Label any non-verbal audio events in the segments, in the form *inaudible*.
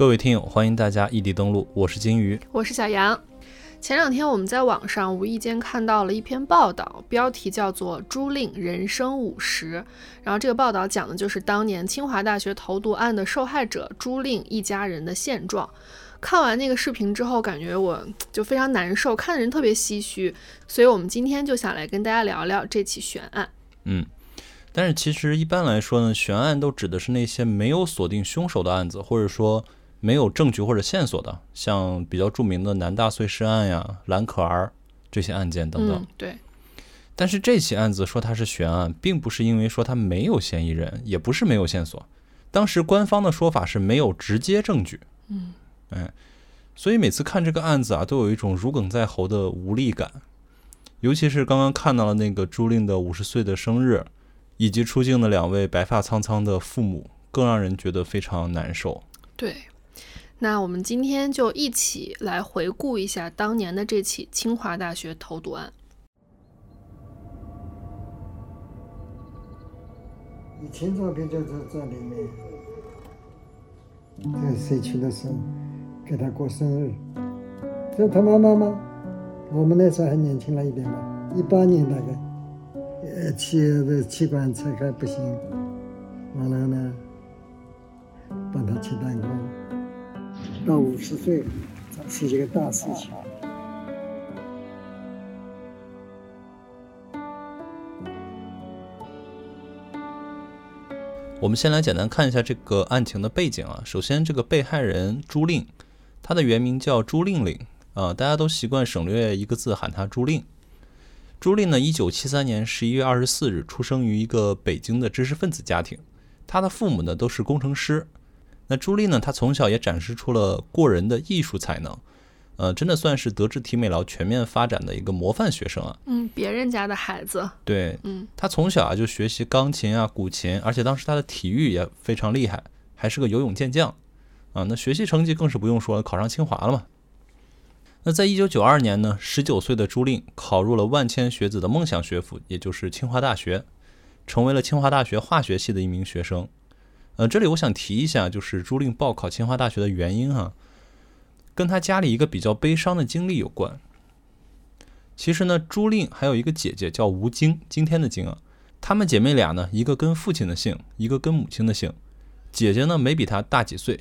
各位听友，欢迎大家异地登录，我是金鱼，我是小杨。前两天我们在网上无意间看到了一篇报道，标题叫做《朱令人生五十》，然后这个报道讲的就是当年清华大学投毒案的受害者朱令一家人的现状。看完那个视频之后，感觉我就非常难受，看的人特别唏嘘，所以我们今天就想来跟大家聊聊这起悬案。嗯。但是其实一般来说呢，悬案都指的是那些没有锁定凶手的案子，或者说没有证据或者线索的，像比较著名的南大碎尸案呀、蓝可儿这些案件等等。对。但是这起案子说它是悬案，并不是因为说它没有嫌疑人，也不是没有线索。当时官方的说法是没有直接证据。嗯。哎，所以每次看这个案子啊，都有一种如鲠在喉的无力感。尤其是刚刚看到了那个朱令的五十岁的生日。以及出镜的两位白发苍苍的父母，更让人觉得非常难受。对，那我们今天就一起来回顾一下当年的这起清华大学投毒案。以前照片就在这里面，在社区的时候给他过生日，这他妈妈吗？我们那时候还年轻了一点吧，一八年大概。呃，气的气管拆开不行，完了呢，帮他切蛋糕。到五十岁，是一个大事情。我们先来简单看一下这个案情的背景啊。首先，这个被害人朱令，他的原名叫朱令令啊，大家都习惯省略一个字，喊他朱令。朱令呢，一九七三年十一月二十四日出生于一个北京的知识分子家庭，他的父母呢都是工程师。那朱莉呢，她从小也展示出了过人的艺术才能，呃，真的算是德智体美劳全面发展的一个模范学生啊。嗯，别人家的孩子。对，嗯，她从小啊就学习钢琴啊、古琴，而且当时她的体育也非常厉害，还是个游泳健将，啊，那学习成绩更是不用说了，考上清华了嘛。那在一九九二年呢，十九岁的朱令考入了万千学子的梦想学府，也就是清华大学，成为了清华大学化学系的一名学生。呃，这里我想提一下，就是朱令报考清华大学的原因哈，跟他家里一个比较悲伤的经历有关。其实呢，朱令还有一个姐姐叫吴京，今天的京啊，她们姐妹俩呢，一个跟父亲的姓，一个跟母亲的姓，姐姐呢没比她大几岁。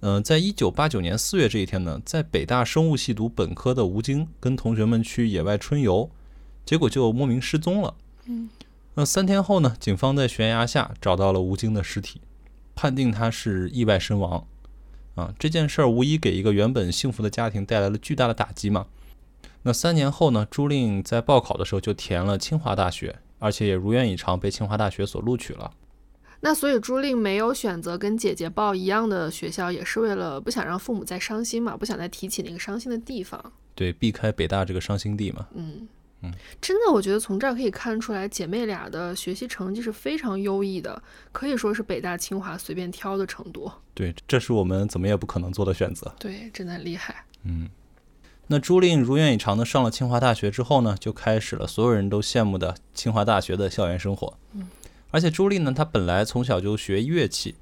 嗯，在一九八九年四月这一天呢，在北大生物系读本科的吴京跟同学们去野外春游，结果就莫名失踪了。嗯，那三天后呢，警方在悬崖下找到了吴京的尸体，判定他是意外身亡。啊，这件事儿无疑给一个原本幸福的家庭带来了巨大的打击嘛。那三年后呢，朱令在报考的时候就填了清华大学，而且也如愿以偿被清华大学所录取了。那所以朱令没有选择跟姐姐报一样的学校，也是为了不想让父母再伤心嘛，不想再提起那个伤心的地方。对，避开北大这个伤心地嘛。嗯嗯，真的，我觉得从这儿可以看出来，姐妹俩的学习成绩是非常优异的，可以说是北大清华随便挑的程度。对，这是我们怎么也不可能做的选择。对，真的很厉害。嗯，那朱令如愿以偿的上了清华大学之后呢，就开始了所有人都羡慕的清华大学的校园生活。嗯。而且朱令呢，她本来从小就学乐器，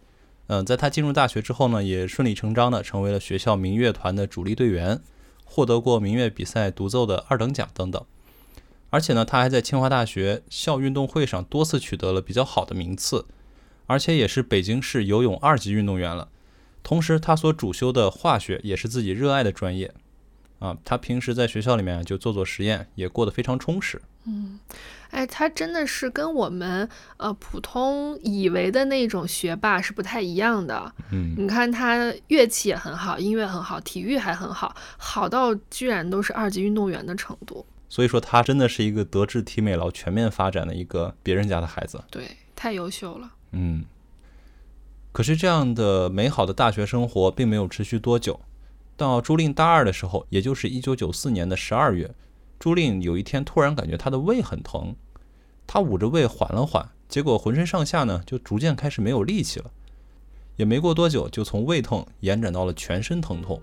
嗯，在她进入大学之后呢，也顺理成章的成为了学校民乐团的主力队员，获得过民乐比赛独奏的二等奖等等。而且呢，他还在清华大学校运动会上多次取得了比较好的名次，而且也是北京市游泳二级运动员了。同时，他所主修的化学也是自己热爱的专业，啊，他平时在学校里面就做做实验，也过得非常充实。嗯。哎，他真的是跟我们呃普通以为的那种学霸是不太一样的。嗯，你看他乐器也很好，音乐很好，体育还很好，好到居然都是二级运动员的程度。所以说，他真的是一个德智体美劳全面发展的一个别人家的孩子。对，太优秀了。嗯。可是这样的美好的大学生活并没有持续多久。到朱令大二的时候，也就是一九九四年的十二月。朱令有一天突然感觉他的胃很疼，他捂着胃缓了缓，结果浑身上下呢就逐渐开始没有力气了，也没过多久就从胃痛延展到了全身疼痛。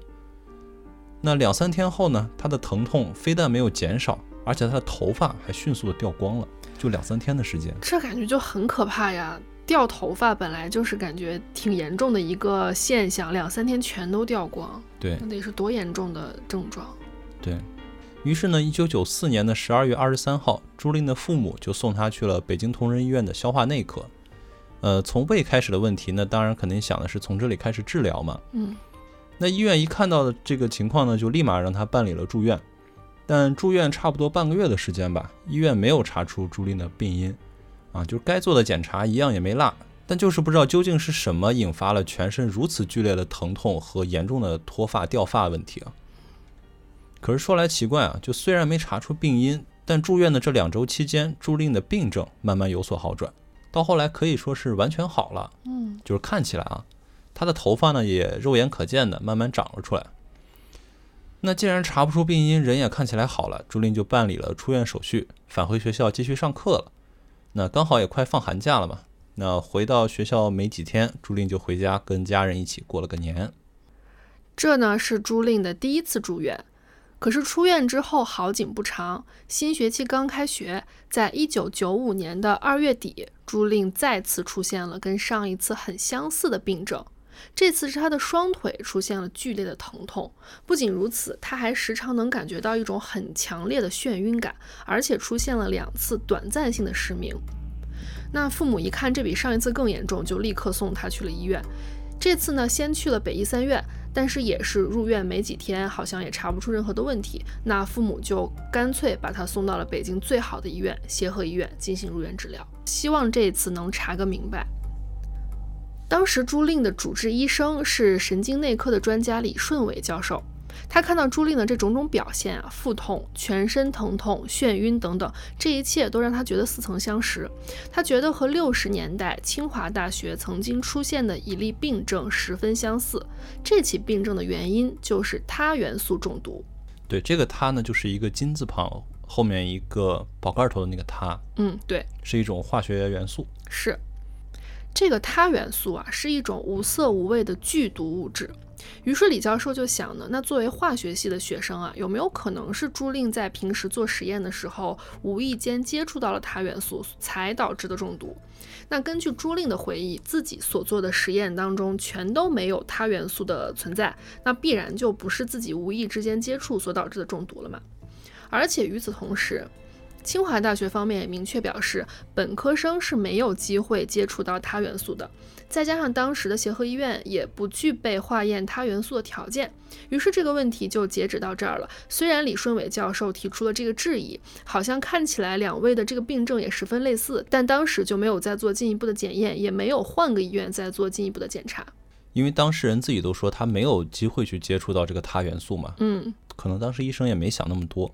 那两三天后呢，他的疼痛非但没有减少，而且他的头发还迅速的掉光了，就两三天的时间。这感觉就很可怕呀！掉头发本来就是感觉挺严重的一个现象，两三天全都掉光，对那得是多严重的症状。对于是呢，一九九四年的十二月二十三号，朱琳的父母就送他去了北京同仁医院的消化内科。呃，从胃开始的问题呢，当然肯定想的是从这里开始治疗嘛。嗯，那医院一看到的这个情况呢，就立马让他办理了住院。但住院差不多半个月的时间吧，医院没有查出朱令的病因，啊，就是该做的检查一样也没落，但就是不知道究竟是什么引发了全身如此剧烈的疼痛和严重的脱发掉发问题啊。可是说来奇怪啊，就虽然没查出病因，但住院的这两周期间，朱令的病症慢慢有所好转，到后来可以说是完全好了。嗯，就是看起来啊，他的头发呢也肉眼可见的慢慢长了出来。那既然查不出病因，人也看起来好了，朱令就办理了出院手续，返回学校继续上课了。那刚好也快放寒假了嘛，那回到学校没几天，朱令就回家跟家人一起过了个年。这呢是朱令的第一次住院。可是出院之后好景不长，新学期刚开学，在一九九五年的二月底，朱令再次出现了跟上一次很相似的病症。这次是他的双腿出现了剧烈的疼痛，不仅如此，他还时常能感觉到一种很强烈的眩晕感，而且出现了两次短暂性的失明。那父母一看这比上一次更严重，就立刻送他去了医院。这次呢，先去了北医三院，但是也是入院没几天，好像也查不出任何的问题。那父母就干脆把他送到了北京最好的医院协和医院进行入院治疗，希望这一次能查个明白。当时朱令的主治医生是神经内科的专家李顺伟教授。他看到朱令的这种种表现啊，腹痛、全身疼痛、眩晕等等，这一切都让他觉得似曾相识。他觉得和六十年代清华大学曾经出现的一例病症十分相似。这起病症的原因就是他元素中毒。对，这个他呢，就是一个金字旁后面一个宝盖头的那个他。嗯，对，是一种化学元素。是这个他元素啊，是一种无色无味的剧毒物质。于是李教授就想呢，那作为化学系的学生啊，有没有可能是朱令在平时做实验的时候，无意间接触到了铊元素，才导致的中毒？那根据朱令的回忆，自己所做的实验当中全都没有铊元素的存在，那必然就不是自己无意之间接触所导致的中毒了嘛？而且与此同时，清华大学方面也明确表示，本科生是没有机会接触到铊元素的。再加上当时的协和医院也不具备化验铊元素的条件，于是这个问题就截止到这儿了。虽然李顺伟教授提出了这个质疑，好像看起来两位的这个病症也十分类似，但当时就没有再做进一步的检验，也没有换个医院再做进一步的检查。因为当事人自己都说他没有机会去接触到这个铊元素嘛，嗯，可能当时医生也没想那么多。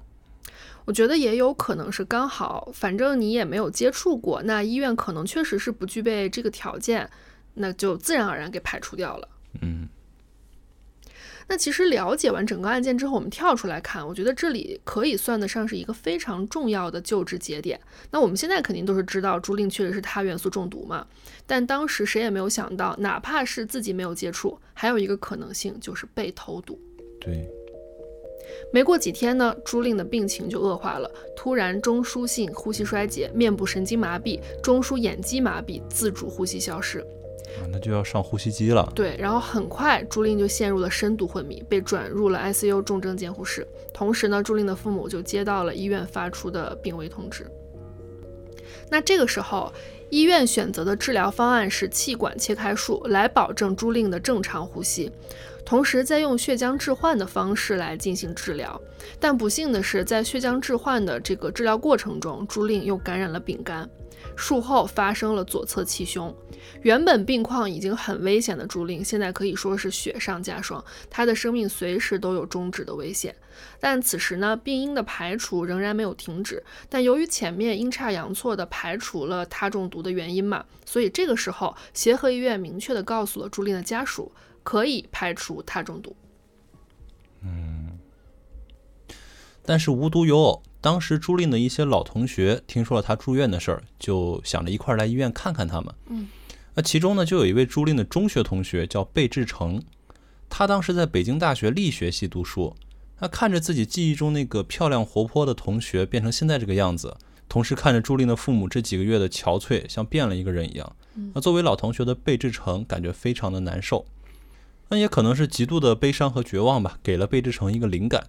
我觉得也有可能是刚好，反正你也没有接触过，那医院可能确实是不具备这个条件。那就自然而然给排除掉了。嗯，那其实了解完整个案件之后，我们跳出来看，我觉得这里可以算得上是一个非常重要的救治节点。那我们现在肯定都是知道朱令确实是铊元素中毒嘛，但当时谁也没有想到，哪怕是自己没有接触，还有一个可能性就是被投毒。对。没过几天呢，朱令的病情就恶化了，突然中枢性呼吸衰竭、面部神经麻痹、中枢眼肌麻痹、自主呼吸消失。啊，那就要上呼吸机了。对，然后很快朱令就陷入了深度昏迷，被转入了 ICU 重症监护室。同时呢，朱令的父母就接到了医院发出的病危通知。那这个时候，医院选择的治疗方案是气管切开术，来保证朱令的正常呼吸。同时，再用血浆置换的方式来进行治疗，但不幸的是，在血浆置换的这个治疗过程中，朱令又感染了丙肝，术后发生了左侧气胸。原本病况已经很危险的朱令，现在可以说是雪上加霜，他的生命随时都有终止的危险。但此时呢，病因的排除仍然没有停止。但由于前面阴差阳错的排除了他中毒的原因嘛，所以这个时候协和医院明确的告诉了朱令的家属。可以排除他中毒。嗯，但是无独有偶，当时朱令的一些老同学听说了他住院的事儿，就想着一块儿来医院看看他们。嗯，那其中呢，就有一位朱令的中学同学叫贝志成，他当时在北京大学力学系读书。他看着自己记忆中那个漂亮活泼的同学变成现在这个样子，同时看着朱令的父母这几个月的憔悴，像变了一个人一样。那作为老同学的贝志成感觉非常的难受。那也可能是极度的悲伤和绝望吧，给了贝志成一个灵感。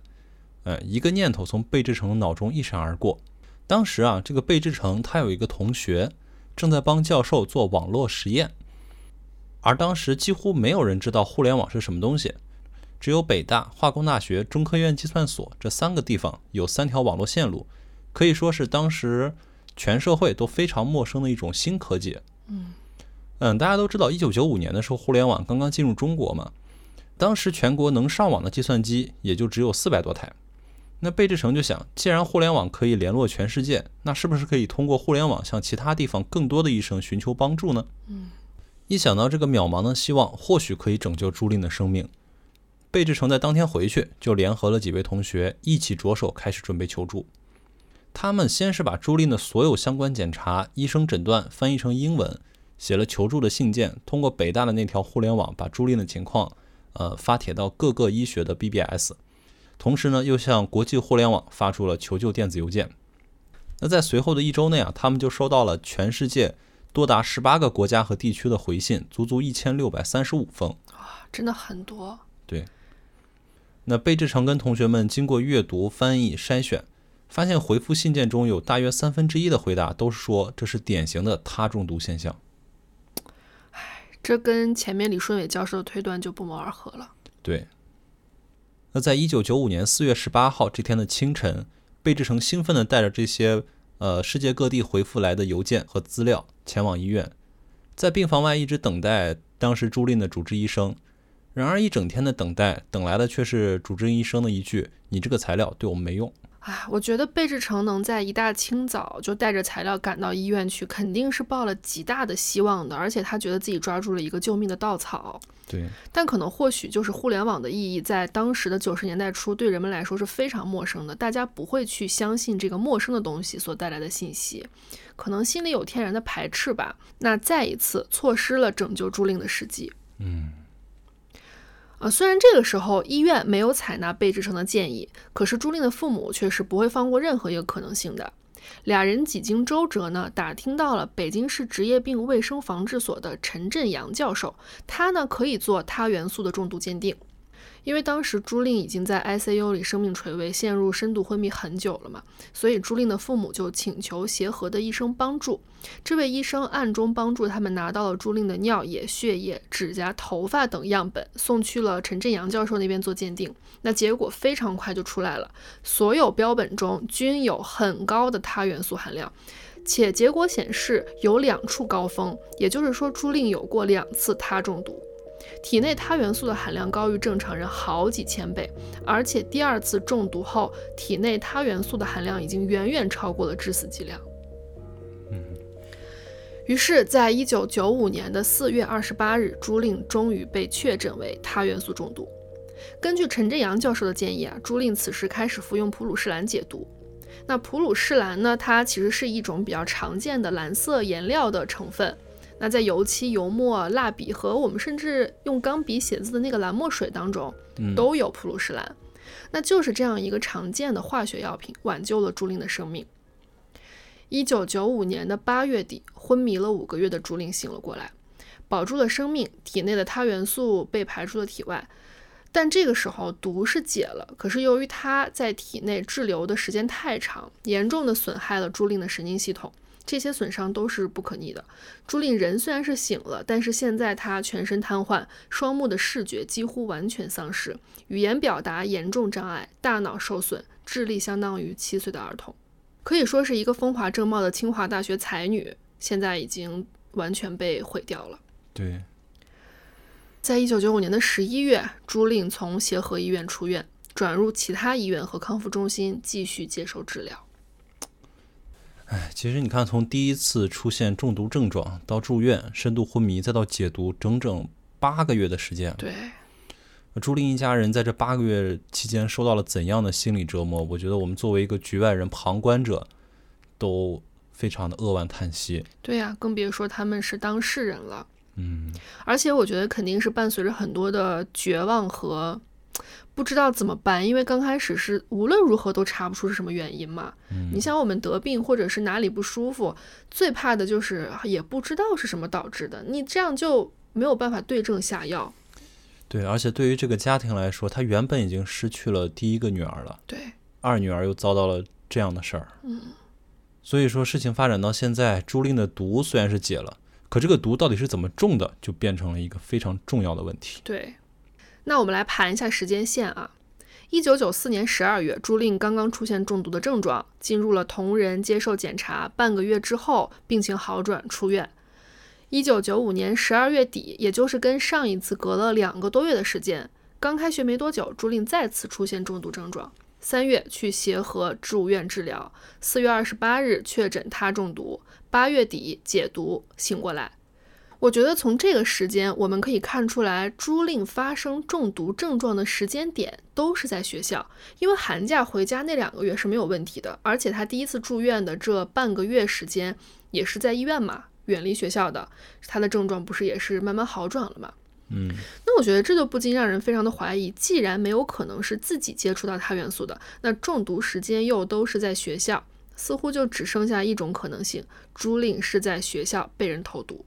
呃，一个念头从贝志成的脑中一闪而过。当时啊，这个贝志成他有一个同学正在帮教授做网络实验，而当时几乎没有人知道互联网是什么东西，只有北大、化工大学、中科院计算所这三个地方有三条网络线路，可以说是当时全社会都非常陌生的一种新科技。嗯。嗯，大家都知道，一九九五年的时候，互联网刚刚进入中国嘛。当时全国能上网的计算机也就只有四百多台。那贝志成就想，既然互联网可以联络全世界，那是不是可以通过互联网向其他地方更多的医生寻求帮助呢？嗯，一想到这个渺茫的希望，或许可以拯救朱令的生命，贝志成在当天回去就联合了几位同学一起着手开始准备求助。他们先是把朱令的所有相关检查、医生诊断翻译成英文。写了求助的信件，通过北大的那条互联网把朱令的情况，呃，发帖到各个医学的 BBS，同时呢，又向国际互联网发出了求救电子邮件。那在随后的一周内啊，他们就收到了全世界多达十八个国家和地区的回信，足足一千六百三十五封。啊，真的很多。对。那贝志成跟同学们经过阅读、翻译、筛选，发现回复信件中有大约三分之一的回答都是说这是典型的他中毒现象。这跟前面李顺伟教授的推断就不谋而合了。对。那在一九九五年四月十八号这天的清晨，贝志成兴奋地带着这些呃世界各地回复来的邮件和资料前往医院，在病房外一直等待当时朱令的主治医生。然而一整天的等待，等来的却是主治医生的一句：“你这个材料对我们没用。”哎，我觉得贝志成能在一大清早就带着材料赶到医院去，肯定是抱了极大的希望的，而且他觉得自己抓住了一个救命的稻草。对，但可能或许就是互联网的意义，在当时的九十年代初，对人们来说是非常陌生的，大家不会去相信这个陌生的东西所带来的信息，可能心里有天然的排斥吧。那再一次错失了拯救朱令的时机。嗯。啊，虽然这个时候医院没有采纳贝志成的建议，可是朱令的父母却是不会放过任何一个可能性的。俩人几经周折呢，打听到了北京市职业病卫生防治所的陈振阳教授，他呢可以做他元素的重度鉴定。因为当时朱令已经在 ICU 里生命垂危，陷入深度昏迷很久了嘛，所以朱令的父母就请求协和的医生帮助。这位医生暗中帮助他们拿到了朱令的尿液、血液、指甲、头发等样本，送去了陈振阳教授那边做鉴定。那结果非常快就出来了，所有标本中均有很高的他元素含量，且结果显示有两处高峰，也就是说朱令有过两次他中毒。体内他元素的含量高于正常人好几千倍，而且第二次中毒后，体内他元素的含量已经远远超过了致死剂量。于是，在一九九五年的四月二十八日，朱令终于被确诊为他元素中毒。根据陈振阳教授的建议啊，朱令此时开始服用普鲁士蓝解毒。那普鲁士蓝呢，它其实是一种比较常见的蓝色颜料的成分。那在油漆、油墨、蜡笔和我们甚至用钢笔写字的那个蓝墨水当中，都有普鲁士蓝。那就是这样一个常见的化学药品，挽救了朱令的生命。一九九五年的八月底，昏迷了五个月的朱令醒了过来，保住了生命，体内的他元素被排出了体外。但这个时候毒是解了，可是由于他在体内滞留的时间太长，严重的损害了朱令的神经系统。这些损伤都是不可逆的。朱令人虽然是醒了，但是现在他全身瘫痪，双目的视觉几乎完全丧失，语言表达严重障碍，大脑受损，智力相当于七岁的儿童，可以说是一个风华正茂的清华大学才女，现在已经完全被毁掉了。对，在一九九五年的十一月，朱令从协和医院出院，转入其他医院和康复中心继续接受治疗。哎，其实你看，从第一次出现中毒症状到住院、深度昏迷，再到解毒，整整八个月的时间。对，朱令一家人在这八个月期间受到了怎样的心理折磨？我觉得我们作为一个局外人、旁观者，都非常的扼腕叹息。对呀，更别说他们是当事人了。嗯，而且我觉得肯定是伴随着很多的绝望和不知道怎么办，因为刚开始是无论如何都查不出是什么原因嘛。嗯你像我们得病或者是哪里不舒服，最怕的就是也不知道是什么导致的，你这样就没有办法对症下药。对，而且对于这个家庭来说，他原本已经失去了第一个女儿了，对，二女儿又遭到了这样的事儿。嗯，所以说事情发展到现在，朱令的毒虽然是解了，可这个毒到底是怎么中的，就变成了一个非常重要的问题。对，那我们来盘一下时间线啊。一九九四年十二月，朱令刚刚出现中毒的症状，进入了同仁接受检查，半个月之后病情好转出院。一九九五年十二月底，也就是跟上一次隔了两个多月的时间，刚开学没多久，朱令再次出现中毒症状。三月去协和植物院治疗，四月二十八日确诊他中毒，八月底解毒醒过来。我觉得从这个时间，我们可以看出来，朱令发生中毒症状的时间点都是在学校，因为寒假回家那两个月是没有问题的，而且他第一次住院的这半个月时间也是在医院嘛，远离学校的，他的症状不是也是慢慢好转了嘛？嗯，那我觉得这就不禁让人非常的怀疑，既然没有可能是自己接触到他元素的，那中毒时间又都是在学校，似乎就只剩下一种可能性：朱令是在学校被人投毒。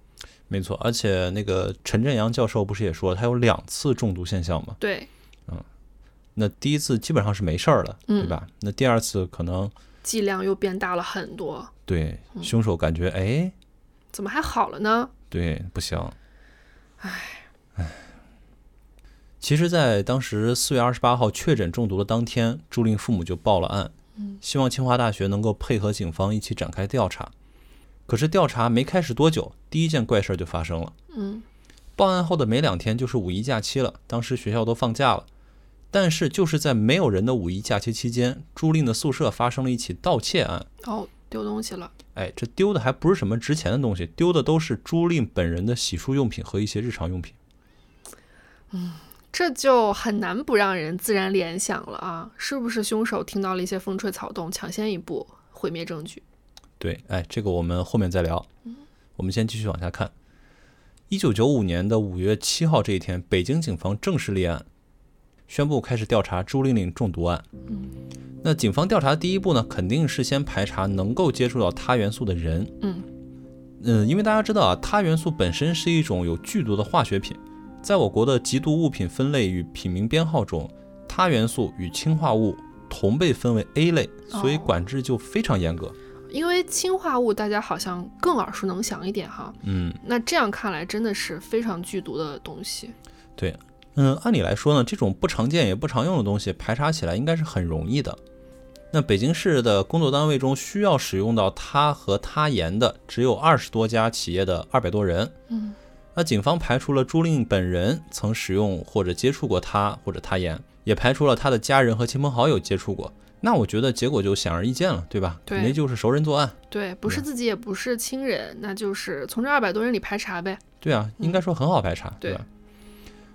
没错。而且那个陈振阳教授不是也说他有两次中毒现象吗？对，嗯那第一次基本上是没事儿了，对吧？那第二次可能剂量又变大了很多，对凶手感觉哎，怎么还好了呢？对，不行。唉其实，在当时四月二十八号确诊中毒的当天，朱令父母就报了案，希望清华大学能够配合警方一起展开调查。可是调查没开始多久，第一件怪事儿就发生了。嗯，报案后的没两天就是五一假期了，当时学校都放假了。但是就是在没有人的五一假期期间，朱令的宿舍发生了一起盗窃案。哦，丢东西了。哎，这丢的还不是什么值钱的东西，丢的都是朱令本人的洗漱用品和一些日常用品。嗯这就很难不让人自然联想了啊！是不是凶手听到了一些风吹草动，抢先一步毁灭证据？对，哎，这个我们后面再聊。我们先继续往下看。一九九五年的五月七号这一天，北京警方正式立案，宣布开始调查朱玲玲中毒案。那警方调查的第一步呢，肯定是先排查能够接触到他元素的人。嗯嗯，因为大家知道啊，他元素本身是一种有剧毒的化学品，在我国的缉毒物品分类与品名编号中，他元素与氰化物同被分为 A 类，所以哦管制就非常严格。因为氰化物大家好像更耳熟能详一点哈。嗯。那这样看来，真的是非常剧毒的东西。对嗯，按理来说呢，这种不常见也不常用的东西排查起来应该是很容易的。那北京市的工作单位中需要使用到它和它盐的只有二十多家企业的二百多人。嗯，那警方排除了朱令本人曾使用或者接触过它或者它盐，也排除了他的家人和亲朋好友接触过。那我觉得结果就显而易见了，对吧？对肯定就是熟人作案。对，不是自己也不是亲人，那就是从这二百多人里排查呗。对啊，应该说很好排查，嗯对吧？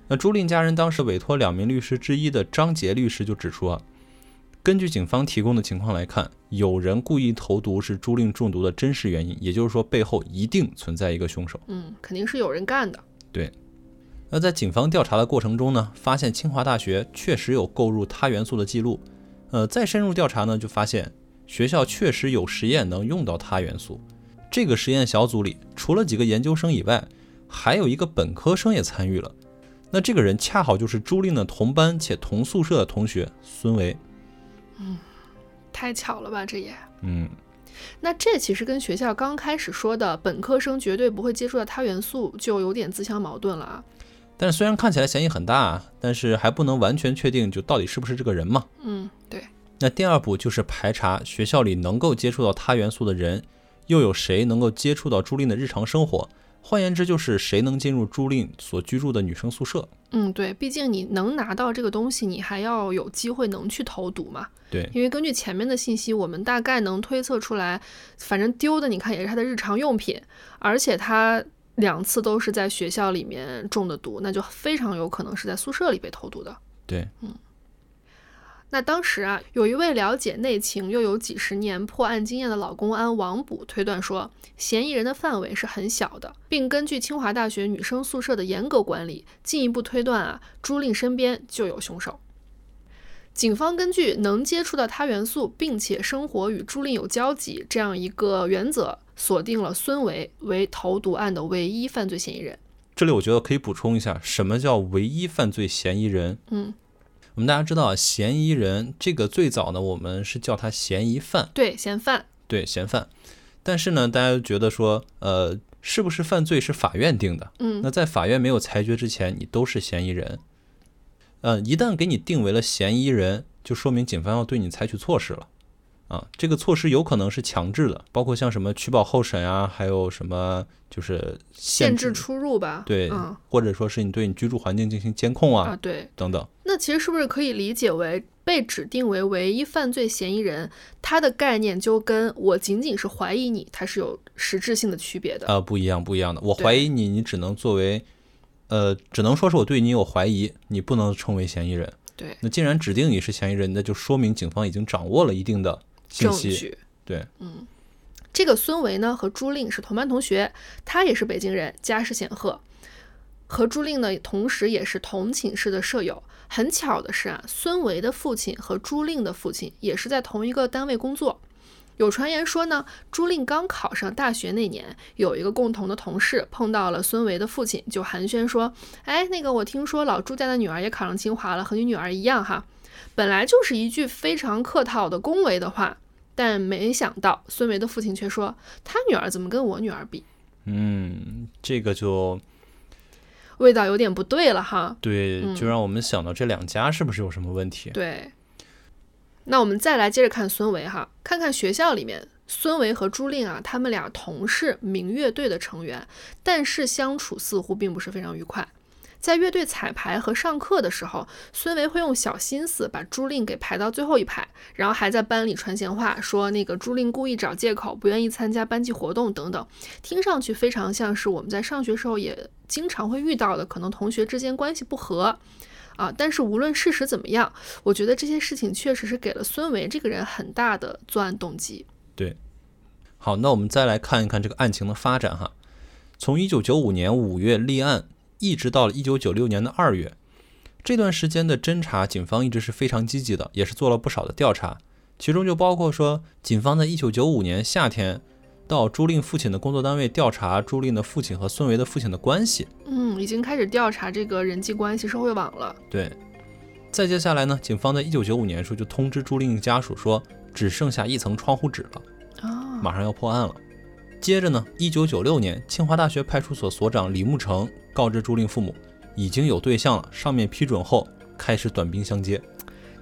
那朱令家人当时委托两名律师之一的张杰律师就指出啊，根据警方提供的情况来看，有人故意投毒是朱令中毒的真实原因，也就是说背后一定存在一个凶手。嗯，肯定是有人干的。对那在警方调查的过程中呢，发现清华大学确实有购入他元素的记录。呃，再深入调查呢，就发现学校确实有实验能用到他元素。这个实验小组里，除了几个研究生以外，还有一个本科生也参与了。那这个人恰好就是朱莉的同班且同宿舍的同学孙维。嗯太巧了吧，这也。嗯，那这其实跟学校刚开始说的本科生绝对不会接触到他元素就有点自相矛盾了啊。但是虽然看起来嫌疑很大，但是还不能完全确定就到底是不是这个人嘛。嗯，对。那第二步就是排查学校里能够接触到他元素的人，又有谁能够接触到朱令的日常生活？换言之，就是谁能进入朱令所居住的女生宿舍？嗯，对，毕竟你能拿到这个东西，你还要有机会能去投毒嘛。对，因为根据前面的信息，我们大概能推测出来，反正丢的你看也是他的日常用品，而且他两次都是在学校里面中的毒，那就非常有可能是在宿舍里被投毒的。对，嗯那当时啊，有一位了解内情又有几十年破案经验的老公安王卜推断说，嫌疑人的范围是很小的，并根据清华大学女生宿舍的严格管理，进一步推断啊，朱令身边就有凶手。警方根据能接触到他元素，并且生活与朱令有交集这样一个原则，锁定了孙维为投毒案的唯一犯罪嫌疑人。这里我觉得可以补充一下，什么叫唯一犯罪嫌疑人？嗯，我们大家知道啊，嫌疑人这个最早呢，我们是叫他嫌疑犯，对，嫌犯。对，嫌犯。但是呢，大家觉得说，呃，是不是犯罪是法院定的？嗯，那在法院没有裁决之前，你都是嫌疑人。呃，一旦给你定为了嫌疑人，就说明警方要对你采取措施了。啊，这个措施有可能是强制的，包括像什么取保候审啊，还有什么就是限制出入吧。对，嗯或者说是你对你居住环境进行监控啊，啊，对。等等。那其实是不是可以理解为被指定为唯一犯罪嫌疑人，他的概念就跟我仅仅是怀疑你，它是有实质性的区别的。啊、不一样，不一样的。我怀疑你，你只能作为，呃，只能说是我对你有怀疑，你不能称为嫌疑人。对，那既然指定你是嫌疑人，那就说明警方已经掌握了一定的信证息。据。对，这个孙维呢和朱令是同班同学，他也是北京人，家世显赫，和朱令呢同时也是同寝室的舍友。很巧的是啊，孙维的父亲和朱令的父亲也是在同一个单位工作。有传言说呢，朱令刚考上大学那年，有一个共同的同事碰到了孙维的父亲，就寒暄说：“哎，那个我听说老朱家的女儿也考上清华了，和你女儿一样哈。”本来就是一句非常客套的恭维的话，但没想到孙维的父亲却说：“他女儿怎么跟我女儿比？嗯，这个就味道有点不对了哈。对，嗯就让我们想到这两家是不是有什么问”题？对。那我们再来接着看孙维哈，看看学校里面孙维和朱令啊，他们俩同是民乐队的成员，但是相处似乎并不是非常愉快。在乐队彩排和上课的时候，孙维会用小心思把朱令给排到最后一排，然后还在班里传闲话，说那个朱令故意找借口不愿意参加班级活动等等，听上去非常像是我们在上学时候也经常会遇到的，可能同学之间关系不和。啊，但是无论事实怎么样，我觉得这些事情确实是给了孙维这个人很大的作案动机。对好，那我们再来看一看这个案情的发展哈。从一九九五年五月立案，一直到了一九九六年的二月，这段时间的侦查，警方一直是非常积极的，也是做了不少的调查。其中就包括说，警方在一九九五年夏天到朱令父亲的工作单位调查朱令的父亲和孙维的父亲的关系。嗯，已经开始调查这个人际关系、社会网了。对，再接下来呢，警方在一九九五年的时候就通知朱令家属说，只剩下一层窗户纸了。啊，马上要破案了。接着呢，一九九六年，清华大学派出所所长李慕成告知朱令父母已经有对象了，上面批准后开始短兵相接。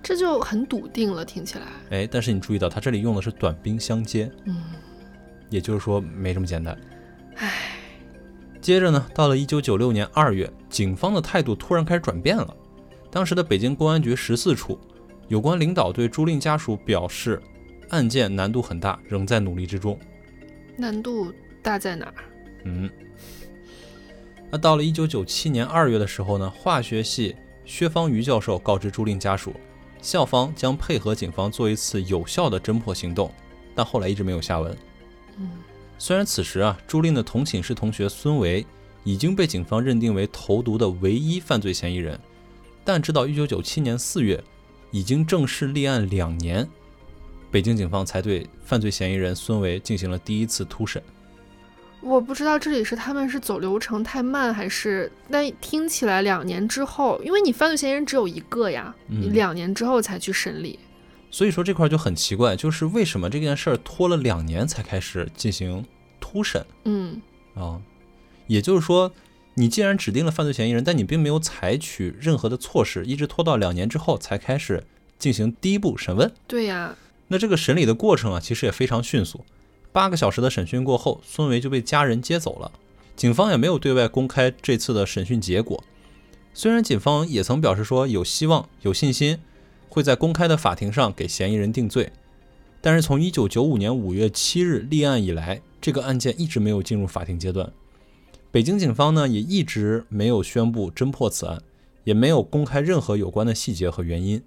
这就很笃定了，听起来。哎，但是你注意到他这里用的是短兵相接，嗯，也就是说没这么简单。唉，接着呢，到了一九九六年二月，警方的态度突然开始转变了。当时的北京公安局十四处有关领导对朱令家属表示，案件难度很大，仍在努力之中。难度大在哪儿？嗯，那到了一九九七年二月的时候呢，化学系薛方瑜教授告知朱令家属，校方将配合警方做一次有效的侦破行动，但后来一直没有下文。嗯，虽然此时啊，朱令的同寝室同学孙维已经被警方认定为投毒的唯一犯罪嫌疑人，但直到一九九七年四月，已经正式立案两年，北京警方才对犯罪嫌疑人孙维进行了第一次突审。我不知道这里是他们是走流程太慢，还是但听起来两年之后，因为你犯罪嫌疑人只有一个呀，你嗯两年之后才去审理。所以说这块就很奇怪，就是为什么这件事儿拖了两年才开始进行突审嗯，啊？也就是说，你既然指定了犯罪嫌疑人，但你并没有采取任何的措施，一直拖到两年之后才开始进行第一步审问。对呀，那这个审理的过程啊，其实也非常迅速。八个小时的审讯过后，孙维就被家人接走了。警方也没有对外公开这次的审讯结果。虽然警方也曾表示说有希望、有信心会在公开的法庭上给嫌疑人定罪，但是从1995年5月7日立案以来，这个案件一直没有进入法庭阶段。北京警方呢也一直没有宣布侦破此案，也没有公开任何有关的细节和原因。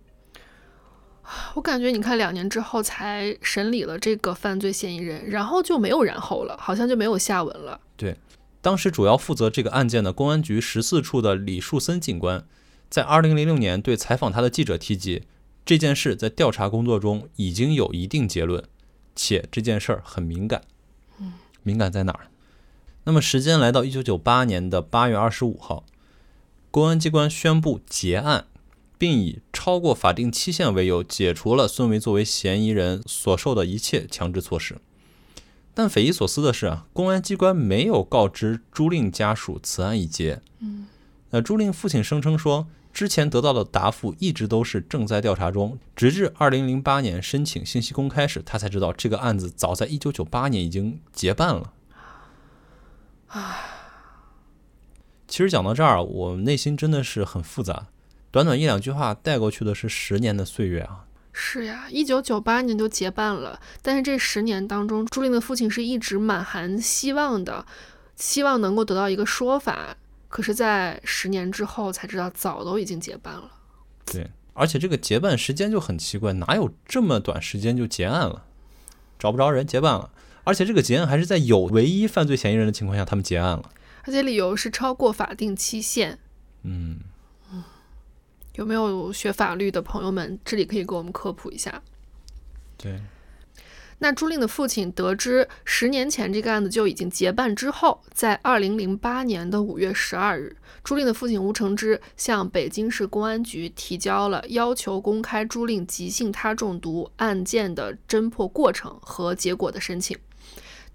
我感觉你看两年之后才审理了这个犯罪嫌疑人，然后就没有然后了，好像就没有下文了。对当时主要负责这个案件的公安局十四处的李树森警官，在二零零六年对采访他的记者提及，这件事在调查工作中已经有一定结论，且这件事儿很敏感。敏感在哪儿？那么时间来到一九九八年的八月二十五号，公安机关宣布结案，并以超过法定期限为由解除了孙维作为嫌疑人所受的一切强制措施。但匪夷所思的是啊，公安机关没有告知朱令家属此案已结。嗯，那朱令父亲声称说，之前得到的答复一直都是正在调查中，直至二零零八年申请信息公开时，他才知道这个案子早在一九九八年已经结办了。其实讲到这儿，我内心真的是很复杂。短短一两句话带过去的是十年的岁月啊！是呀，一九九八年就结办了，但是这十年当中，朱令的父亲是一直满含希望的，希望能够得到一个说法。可是，在十年之后才知道，早都已经结办了。对，而且这个结办时间就很奇怪，哪有这么短时间就结案了？找不着人，结办了。而且这个结案还是在有唯一犯罪嫌疑人的情况下，他们结案了。而且理由是超过法定期限。嗯，有没有学法律的朋友们，这里可以给我们科普一下？对。那朱令的父亲得知十年前这个案子就已经结办之后，在二零零八年的五月十二日，朱令的父亲吴承之向北京市公安局提交了要求公开朱令急性他中毒案件的侦破过程和结果的申请。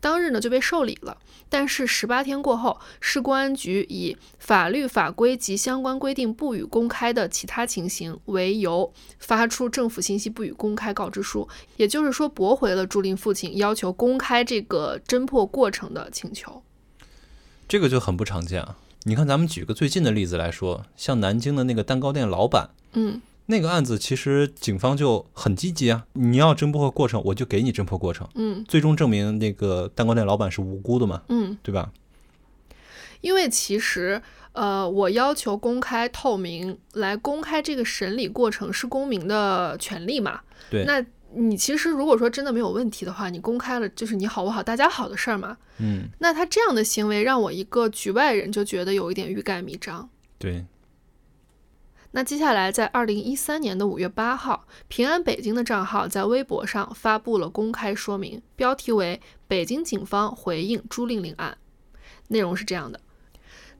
当日呢就被受理了，但是十八天过后，市公安局以法律法规及相关规定不予公开的其他情形为由，发出政府信息不予公开告知书，也就是说驳回了朱令父亲要求公开这个侦破过程的请求。这个就很不常见啊！你看，咱们举个最近的例子来说，像南京的那个蛋糕店老板，嗯。那个案子其实警方就很积极啊，你要侦破过程，我就给你侦破过程。嗯，最终证明那个蛋糕店老板是无辜的嘛。嗯，对吧？因为其实，呃，我要求公开透明来公开这个审理过程是公民的权利嘛。对。那你其实如果说真的没有问题的话，你公开了就是你好不好大家好的事儿嘛。嗯。那他这样的行为让我一个局外人就觉得有一点欲盖弥彰。对。那接下来，在二零一三年的五月八号，平安北京的账号在微博上发布了公开说明，标题为《北京警方回应朱令令案》，内容是这样的：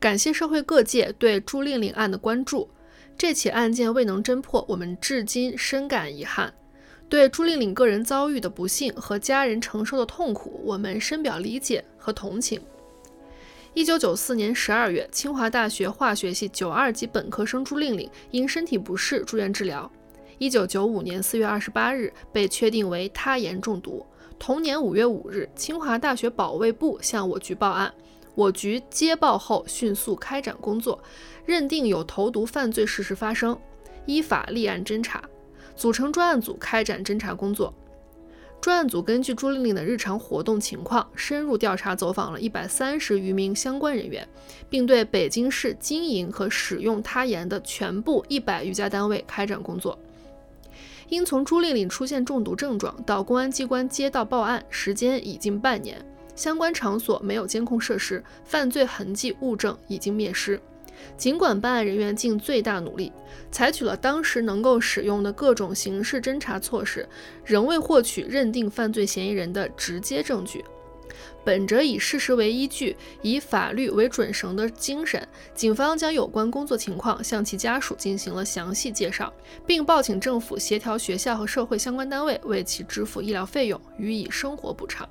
感谢社会各界对朱令令案的关注，这起案件未能侦破，我们至今深感遗憾。对朱令令个人遭遇的不幸和家人承受的痛苦，我们深表理解和同情。一九九四年十二月，清华大学化学系九二级本科生朱令令因身体不适住院治疗。一九九五年四月二十八日，被确定为他盐中毒。同年五月五日，清华大学保卫部向我局报案，我局接报后迅速开展工作，认定有投毒犯罪事实发生，依法立案侦查，组成专案组开展侦查工作。专案组根据朱玲玲的日常活动情况，深入调查走访了一百三十余名相关人员，并对北京市经营和使用他盐的全部一百余家单位开展工作。因从朱令令出现中毒症状到公安机关接到报案，时间已近半年，相关场所没有监控设施，犯罪痕迹物证已经灭失。尽管办案人员尽最大努力，采取了当时能够使用的各种刑事侦查措施，仍未获取认定犯罪嫌疑人的直接证据。本着以事实为依据、以法律为准绳的精神，警方将有关工作情况向其家属进行了详细介绍，并报请政府协调学校和社会相关单位为其支付医疗费用，予以生活补偿。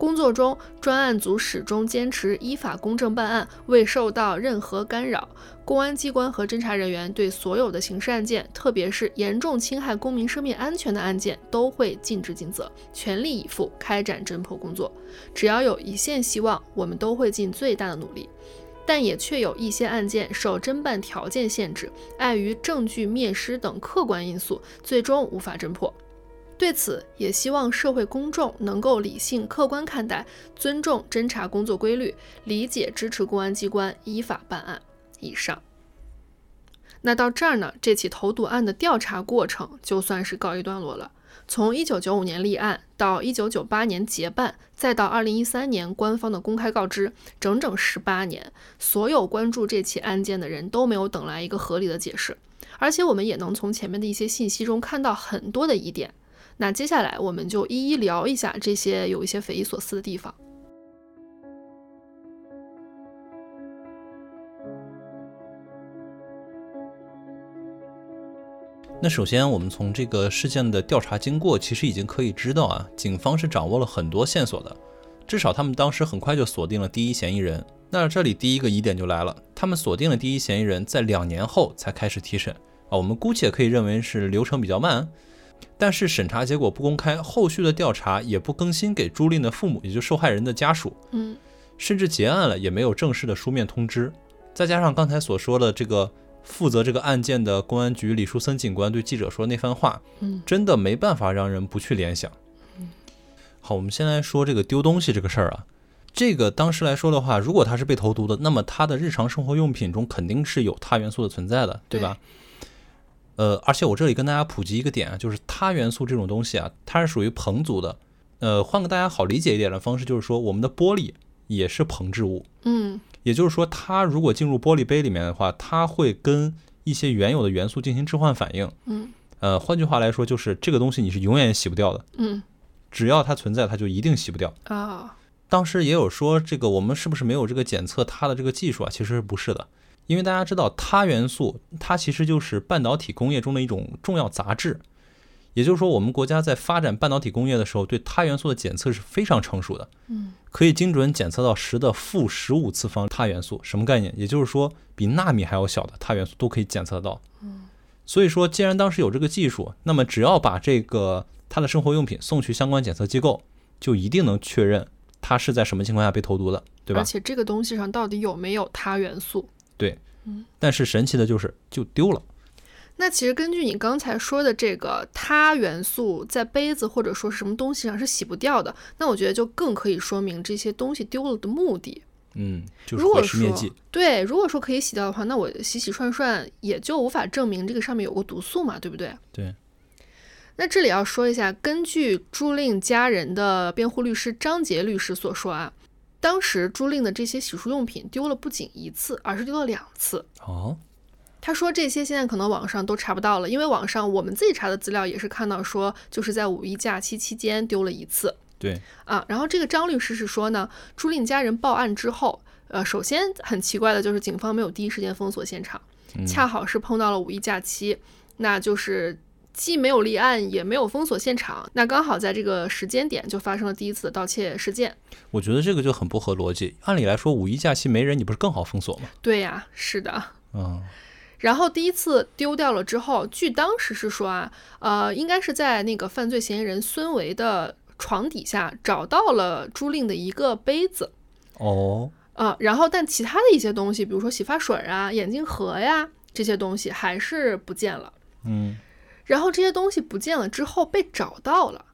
工作中，专案组始终坚持依法公正办案，未受到任何干扰。公安机关和侦查人员对所有的刑事案件，特别是严重侵害公民生命安全的案件，都会尽职尽责，全力以赴开展侦破工作。只要有一线希望，我们都会尽最大的努力。但也确有一些案件受侦办条件限制，碍于证据灭失等客观因素，最终无法侦破。对此，也希望社会公众能够理性客观看待，尊重侦查工作规律，理解支持公安机关依法办案。以上。那到这儿呢，这起投毒案的调查过程就算是告一段落了。从一九九五年立案到一九九八年结办，再到二零一三年官方的公开告知，整整十八年，所有关注这起案件的人都没有等来一个合理的解释。而且我们也能从前面的一些信息中看到很多的疑点。那接下来我们就一一聊一下这些有一些匪夷所思的地方。那首先，我们从这个事件的调查经过，其实已经可以知道啊，警方是掌握了很多线索的，至少他们当时很快就锁定了第一嫌疑人。那这里第一个疑点就来了，他们锁定了第一嫌疑人，在两年后才开始提审啊，我们姑且可以认为是流程比较慢，但是审查结果不公开，后续的调查也不更新给朱令的父母，也就受害人的家属，嗯，甚至结案了也没有正式的书面通知，再加上刚才所说的这个。负责这个案件的公安局李树森警官对记者说那番话，嗯，真的没办法让人不去联想。好，我们先来说这个丢东西这个事儿啊，这个当时来说的话，如果他是被投毒的，那么他的日常生活用品中肯定是有铊元素的存在的，对吧？呃，而且我这里跟大家普及一个点啊，就是铊元素这种东西啊，它是属于硼族的。呃，换个大家好理解一点的方式，就是说我们的玻璃也是硼质物，嗯。也就是说，它如果进入玻璃杯里面的话，它会跟一些原有的元素进行置换反应。嗯，呃，换句话来说，就是这个东西你是永远也洗不掉的。嗯，只要它存在，它就一定洗不掉。啊，当时也有说，这个我们是不是没有这个检测它的这个技术啊？其实不是的，因为大家知道，铊元素它其实就是半导体工业中的一种重要杂质。也就是说，我们国家在发展半导体工业的时候，对铊元素的检测是非常成熟的。嗯，可以精准检测到十的负十五次方铊元素，什么概念？也就是说，比纳米还要小的铊元素都可以检测得到。嗯，所以说，既然当时有这个技术，那么只要把这个它的生活用品送去相关检测机构，就一定能确认它是在什么情况下被投毒的，对吧？而且这个东西上到底有没有铊元素？对，嗯。但是神奇的就是就丢了。那其实根据你刚才说的这个它元素在杯子或者说是什么东西上是洗不掉的，那我觉得就更可以说明这些东西丢了的目的。嗯，就是如果毁尸灭迹说。对，如果说可以洗掉的话，那我洗洗涮涮也就无法证明这个上面有过毒素嘛，对不对？对。那这里要说一下，根据朱令家人的辩护律师张杰律师所说啊，当时朱令的这些洗漱用品丢了不仅一次，而是丢了两次。哦，他说这些现在可能网上都查不到了，因为网上我们自己查的资料也是看到说，就是在五一假期期间丢了一次对，啊。然后这个张律师是说呢，朱令家人报案之后，呃，首先很奇怪的就是警方没有第一时间封锁现场，嗯恰好是碰到了五一假期，那就是既没有立案，也没有封锁现场，那刚好在这个时间点就发生了第一次的盗窃事件。我觉得这个就很不合逻辑。按理来说，五一假期没人，你不是更好封锁吗？对呀，是的。嗯，然后第一次丢掉了之后，据当时是说啊，呃，应该是在那个犯罪嫌疑人孙维的床底下找到了朱令的一个杯子，哦，啊、然后但其他的一些东西，比如说洗发水啊、眼镜盒呀这些东西还是不见了。嗯，然后这些东西不见了之后被找到了，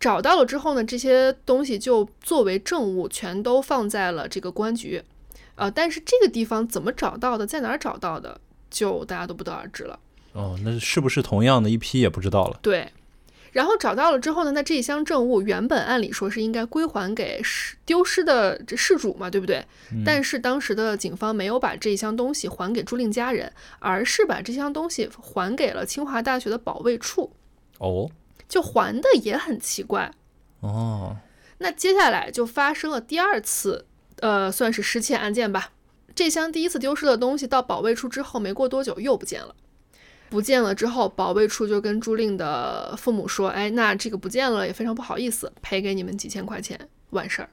找到了之后呢，这些东西就作为证物全都放在了这个公安局，呃，但是这个地方怎么找到的，在哪儿找到的，就大家都不得而知了。哦，那是不是同样的一批也不知道了？对，然后找到了之后呢，那这一箱证物原本按理说是应该归还给失丢失的这事主嘛，对不对？但是当时的警方没有把这一箱东西还给朱令家人，而是把这箱东西还给了清华大学的保卫处，哦，就还的也很奇怪。哦，那接下来就发生了第二次，呃，算是失窃案件吧。这箱第一次丢失的东西到保卫处之后，没过多久又不见了。不见了之后，保卫处就跟朱令的父母说：“哎，那这个不见了也非常不好意思，赔给你们几千块钱，完事儿。”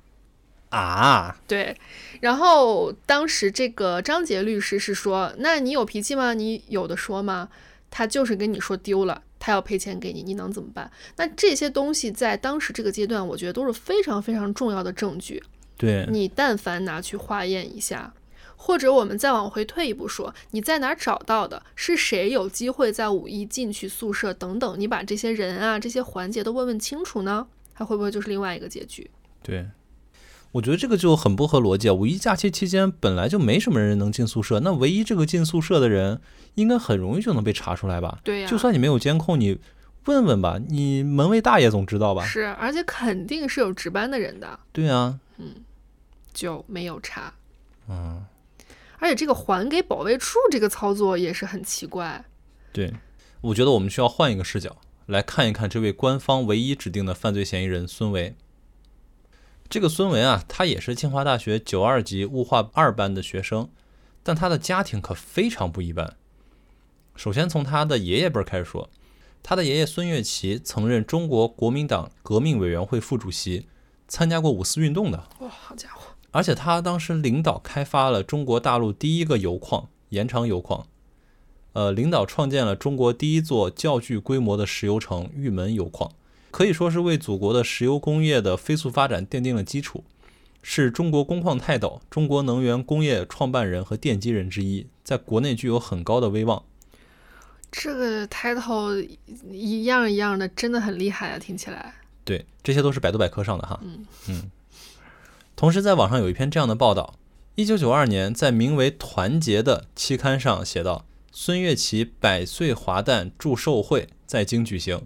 啊，对，然后当时这个张杰律师是说：“那你有脾气吗？你有的说吗？他就是跟你说丢了，他要赔钱给你，你能怎么办？”那这些东西在当时这个阶段，我觉得都是非常非常重要的证据。对，你但凡拿去化验一下，或者我们再往回退一步说，你在哪儿找到的？是谁有机会在五一进去宿舍等等？你把这些人啊这些环节都问问清楚呢？它会不会就是另外一个结局？对，我觉得这个就很不合逻辑啊！五一假期期间本来就没什么人能进宿舍，那唯一这个进宿舍的人，应该很容易就能被查出来吧？对呀、就算你没有监控，你问问吧，你门卫大爷总知道吧？是，而且肯定是有值班的人的，对啊，嗯就没有查。嗯，而且这个还给保卫处这个操作也是很奇怪，对，我觉得我们需要换一个视角来看一看这位官方唯一指定的犯罪嫌疑人孙维。这个孙维啊，他也是清华大学九二级物化二班的学生，但他的家庭可非常不一般。首先从他的爷爷辈开始说，他的爷爷孙岳奇曾任中国国民党革命委员会副主席，参加过五四运动的。哇，好家伙！而且他当时领导开发了中国大陆第一个油矿延长油矿，呃，领导创建了中国第一座较具规模的石油城玉门油矿，可以说是为祖国的石油工业的飞速发展奠定了基础，是中国工矿泰斗、中国能源工业创办人和奠基人之一，在国内具有很高的威望。这个 title 一样一样的，真的很厉害啊！听起来，对，这些都是百度百科上的哈。嗯嗯。同时，在网上有一篇这样的报道：，一九九二年，在名为《团结》的期刊上写道，孙岳奇百岁华诞祝寿会在京举行，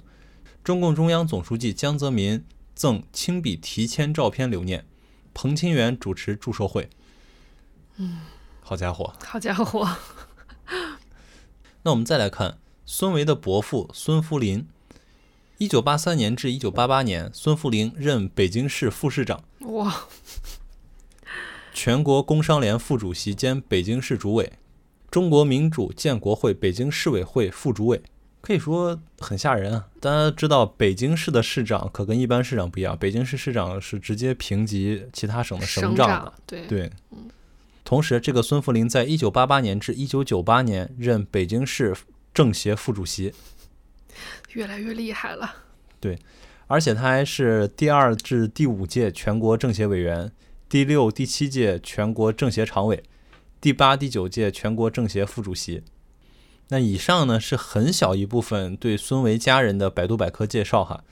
中共中央总书记江泽民赠亲笔题签照片留念，彭清源主持祝寿会。嗯，*laughs* 好家伙，好家伙。*laughs* 那我们再来看孙维的伯父孙福林，一九八三年至一九八八年，孙福林任北京市副市长。哇！全国工商联副主席兼北京市主委，中国民主建国会北京市委会副主委，可以说很吓人啊！大家知道，北京市的市长可跟一般市长不一样，北京市市长是直接评级其他省的省长的。对对，同时，这个孙福林在一九八八年至一九九八年任北京市政协副主席，越来越厉害了。对。而且他还是第二至第五届全国政协委员，第六、第七届全国政协常委，第八、第九届全国政协副主席。那以上呢是很小一部分对孙维家人的百度百科介绍哈，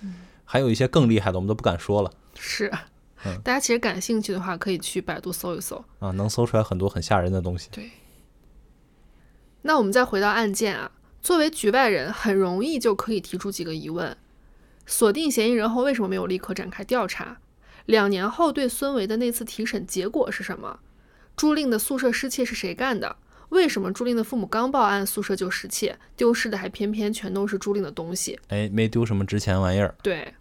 还有一些更厉害的我们都不敢说了。是，大家其实感兴趣的话可以去百度搜一搜啊，能搜出来很多很吓人的东西。对。那我们再回到案件啊，作为局外人，很容易就可以提出几个疑问。锁定嫌疑人后，为什么没有立刻展开调查？两年后对孙维的那次提审结果是什么？朱令的宿舍失窃是谁干的？为什么朱令的父母刚报案，宿舍就失窃，丢失的还偏偏全都是朱令的东西？哎，没丢什么值钱玩意儿。对，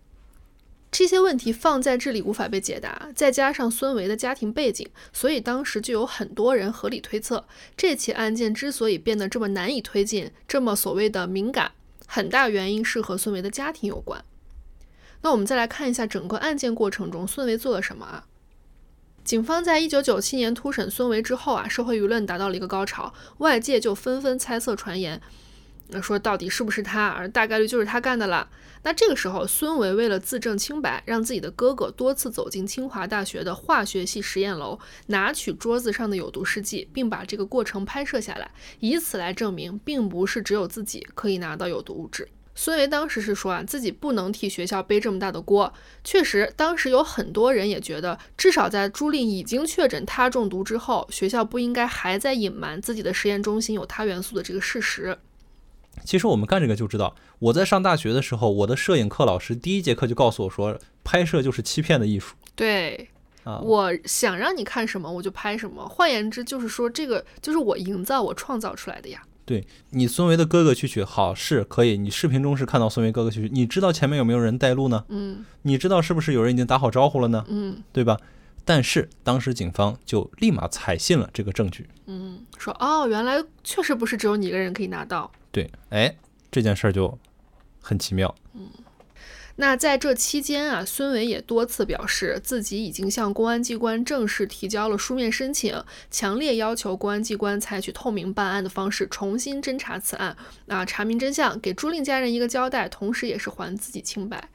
这些问题放在这里无法被解答，再加上孙维的家庭背景，所以当时就有很多人合理推测，这起案件之所以变得这么难以推进，这么所谓的敏感，很大原因是和孙维的家庭有关。那我们再来看一下整个案件过程中，孙维做了什么啊？警方在一九九七年突审孙维之后啊，社会舆论达到了一个高潮，外界就纷纷猜测传言，那说到底是不是他，而大概率就是他干的了。那这个时候，孙维为了自证清白，让自己的哥哥多次走进清华大学的化学系实验楼，拿取桌子上的有毒试剂，并把这个过程拍摄下来，以此来证明，并不是只有自己可以拿到有毒物质。孙维当时是说啊，自己不能替学校背这么大的锅。确实，当时有很多人也觉得，至少在朱莉已经确诊他中毒之后，学校不应该还在隐瞒自己的实验中心有他元素的这个事实。其实我们干这个就知道，我在上大学的时候，我的摄影课老师第一节课就告诉我说，拍摄就是欺骗的艺术。对，啊，我想让你看什么，我就拍什么。换言之，就是说这个就是我营造、我创造出来的呀。对你孙维的哥哥去取好是可以，你视频中是看到孙维哥哥去取，你知道前面有没有人带路呢？嗯，你知道是不是有人已经打好招呼了呢？嗯对吧？但是当时警方就立马采信了这个证据。嗯，说哦，原来确实不是只有你一个人可以拿到。对，哎，这件事儿就很奇妙。那在这期间啊，孙维也多次表示自己已经向公安机关正式提交了书面申请，强烈要求公安机关采取透明办案的方式重新侦查此案，啊，查明真相，给朱令家人一个交代，同时也是还自己清白。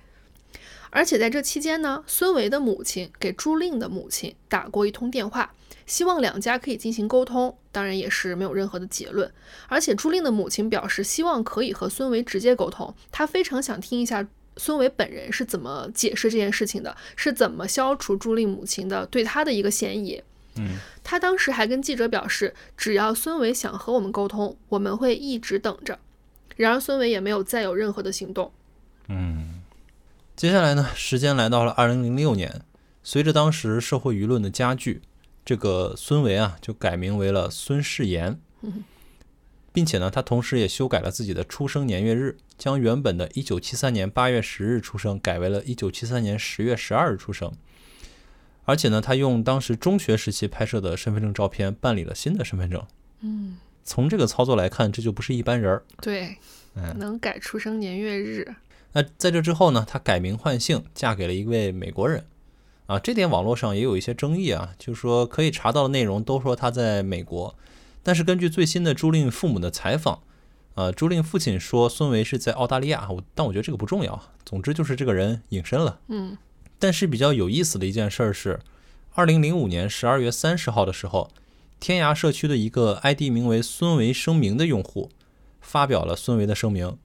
而且在这期间呢，孙维的母亲给朱令的母亲打过一通电话，希望两家可以进行沟通，当然也是没有任何的结论。而且朱令的母亲表示希望可以和孙维直接沟通，她非常想听一下。孙伟本人是怎么解释这件事情的？是怎么消除朱莉母亲的对他的一个嫌疑？嗯，他当时还跟记者表示，只要孙伟想和我们沟通，我们会一直等着。然而，孙伟也没有再有任何的行动。嗯，接下来呢，时间来到了二零零六年，随着当时社会舆论的加剧，这个孙维啊就改名为了孙世炎。*laughs* 并且呢，他同时也修改了自己的出生年月日，将原本的1973年8月10日出生改为了一973年10月12日出生。而且呢，他用当时中学时期拍摄的身份证照片办理了新的身份证。嗯，从这个操作来看，这就不是一般人儿。对，嗯，能改出生年月日。那在这之后呢，他改名换姓，嫁给了一位美国人。啊，这点网络上也有一些争议啊，就是说可以查到的内容都说他在美国，但是根据最新的朱令父母的采访，呃，朱令父亲说孙维是在澳大利亚，我但我觉得这个不重要，总之就是这个人隐身了。嗯但是比较有意思的一件事儿是，二零零五年十二月三十号的时候，天涯社区的一个 ID 名为“孙维声明”的用户发表了孙维的声明。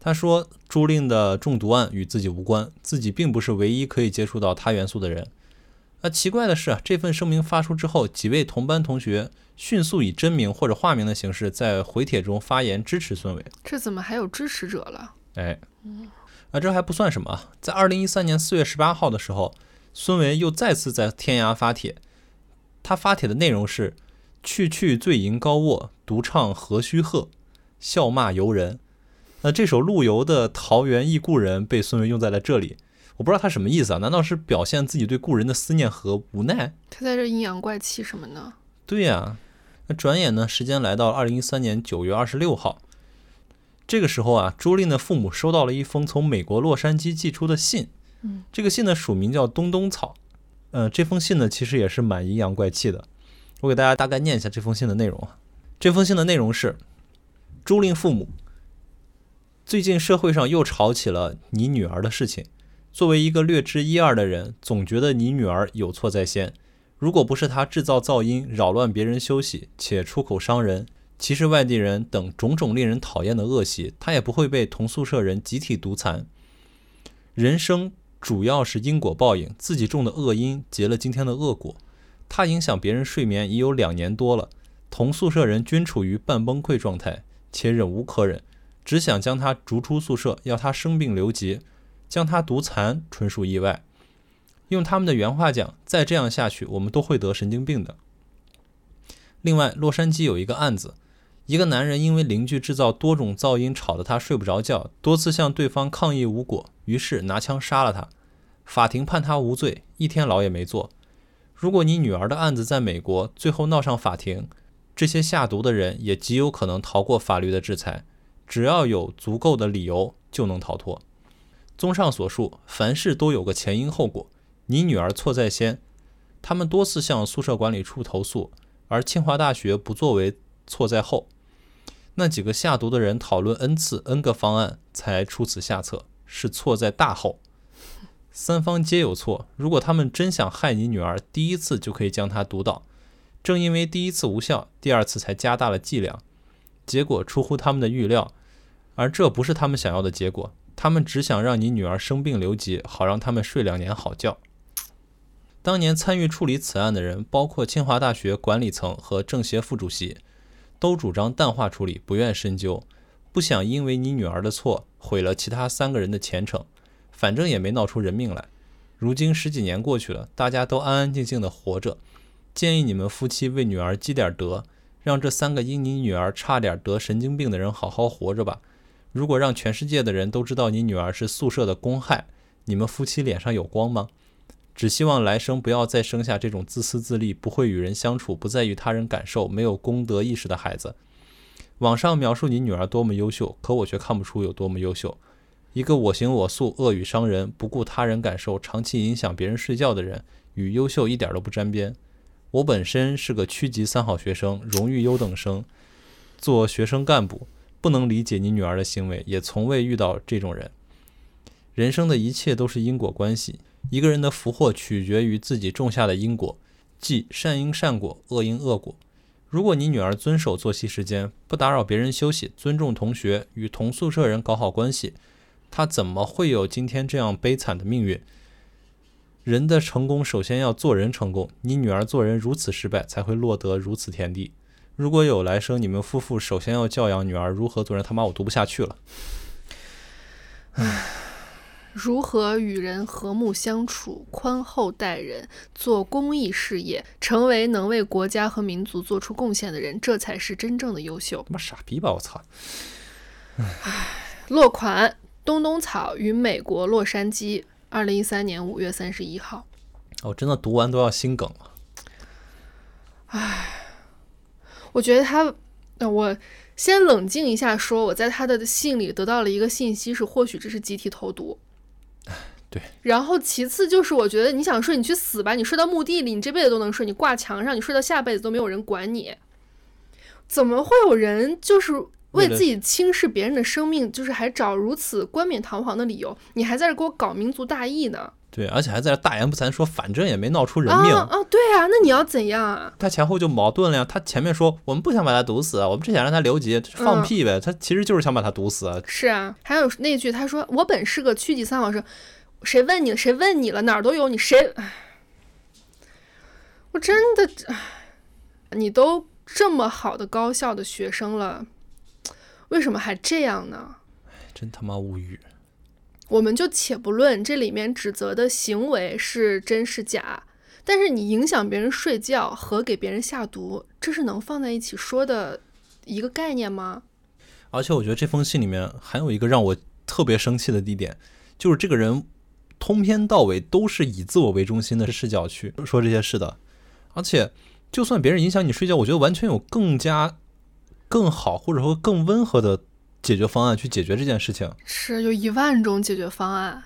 他说，朱令的中毒案与自己无关，自己并不是唯一可以接触到他元素的人。那奇怪的是啊，这份声明发出之后，几位同班同学迅速以真名或者化名的形式在回帖中发言支持孙维。这怎么还有支持者了？哎，啊，这还不算什么啊，在二零一三年四月十八号的时候，孙维又再次在天涯发帖，他发帖的内容是“去去醉吟高卧，独唱何须贺，笑骂游人”。那这首陆游的《桃源忆故人》被孙维用在了这里，我不知道他什么意思啊？难道是表现自己对故人的思念和无奈？他在这阴阳怪气什么呢？对呀、那转眼呢，时间来到二零一三年九月二十六号，这个时候啊，朱令的父母收到了一封从美国洛杉矶寄出的信，嗯，这个信呢署名叫东东草，呃，这封信呢其实也是蛮阴阳怪气的，我给大家大概念一下这封信的内容啊。这封信的内容是：朱令父母，最近社会上又吵起了你女儿的事情。作为一个略知一二的人，总觉得你女儿有错在先。如果不是她制造噪音，扰乱别人休息，且出口伤人，歧视外地人等种种令人讨厌的恶习，她也不会被同宿舍人集体毒残。人生主要是因果报应，自己种的恶因结了今天的恶果。她影响别人睡眠已有两年多了，同宿舍人均处于半崩溃状态，且忍无可忍，只想将她逐出宿舍，要她生病留级，将他毒残纯属意外。用他们的原话讲，再这样下去，我们都会得神经病的。另外，洛杉矶有一个案子，一个男人因为邻居制造多种噪音，吵得他睡不着觉，多次向对方抗议无果，于是拿枪杀了他。法庭判他无罪，一天牢也没坐。如果你女儿的案子在美国最后闹上法庭，这些下毒的人也极有可能逃过法律的制裁，只要有足够的理由就能逃脱。综上所述，凡事都有个前因后果。你女儿错在先，他们多次向宿舍管理处投诉，而清华大学不作为错在后。那几个下毒的人讨论 n 次 n 个方案，才出此下策，是错在大后。三方皆有错。如果他们真想害你女儿，第一次就可以将她毒倒。正因为第一次无效，第二次才加大了剂量，结果出乎他们的预料，而这不是他们想要的结果。他们只想让你女儿生病留级，好让他们睡两年好觉。当年参与处理此案的人，包括清华大学管理层和政协副主席，都主张淡化处理，不愿深究，不想因为你女儿的错毁了其他三个人的前程。反正也没闹出人命来。如今十几年过去了，大家都安安静静的活着。建议你们夫妻为女儿积点德，让这三个因你女儿差点得神经病的人好好活着吧。如果让全世界的人都知道你女儿是宿舍的公害，你们夫妻脸上有光吗？只希望来生不要再生下这种自私自利、不会与人相处、不在于他人感受、没有公德意识的孩子。网上描述你女儿多么优秀，可我却看不出有多么优秀。一个我行我素、恶语伤人、不顾他人感受、长期影响别人睡觉的人，与优秀一点都不沾边。我本身是个区级三好学生，荣誉优等生，做学生干部，不能理解你女儿的行为，也从未遇到这种人。人生的一切都是因果关系，一个人的福祸取决于自己种下的因果，即善因善果，恶因恶果。如果你女儿遵守作息时间，不打扰别人休息，尊重同学，与同宿舍人搞好关系，她怎么会有今天这样悲惨的命运？人的成功首先要做人成功，你女儿做人如此失败，才会落得如此田地。如果有来生，你们夫妇首先要教养女儿如何做人。他妈，我读不下去了。唉如何与人和睦相处、宽厚待人、做公益事业，成为能为国家和民族做出贡献的人，这才是真正的优秀。他妈傻逼吧！我操！唉落款：东东草与美国洛杉矶，二零一三年五月三十一号。我真的读完都要心梗了。我觉得他，呃，我先冷静一下说，我在他的信里得到了一个信息是，或许这是集体投毒。*laughs* 对。然后其次就是，我觉得你想睡你去死吧，你睡到墓地里，你这辈子都能睡，你挂墙上，你睡到下辈子都没有人管你。怎么会有人就是为自己轻视别人的生命，就是还找如此冠冕堂皇的理由？你还在这给我搞民族大义呢？对，而且还在这大言不惭说，反正也没闹出人命。啊啊，对啊，那你要怎样啊？他前后就矛盾了呀。他前面说我们不想把他毒死，我们只想让他留级，放屁呗。他其实就是想把他毒死。是啊，还有那句他说我本是个区级三好生，谁问你了？谁问你了？哪儿都有你，谁？唉我真的，唉你都这么好的高校的学生了，为什么还这样呢？真他妈无语。我们就且不论这里面指责的行为是真是假，但是你影响别人睡觉和给别人下毒，这是能放在一起说的一个概念吗？而且我觉得这封信里面还有一个让我特别生气的地点，就是这个人通篇到尾都是以自我为中心的视角去说这些事的。而且，就算别人影响你睡觉，我觉得完全有更加更好或者说更温和的解决方案去解决这件事情。是有一万种解决方案，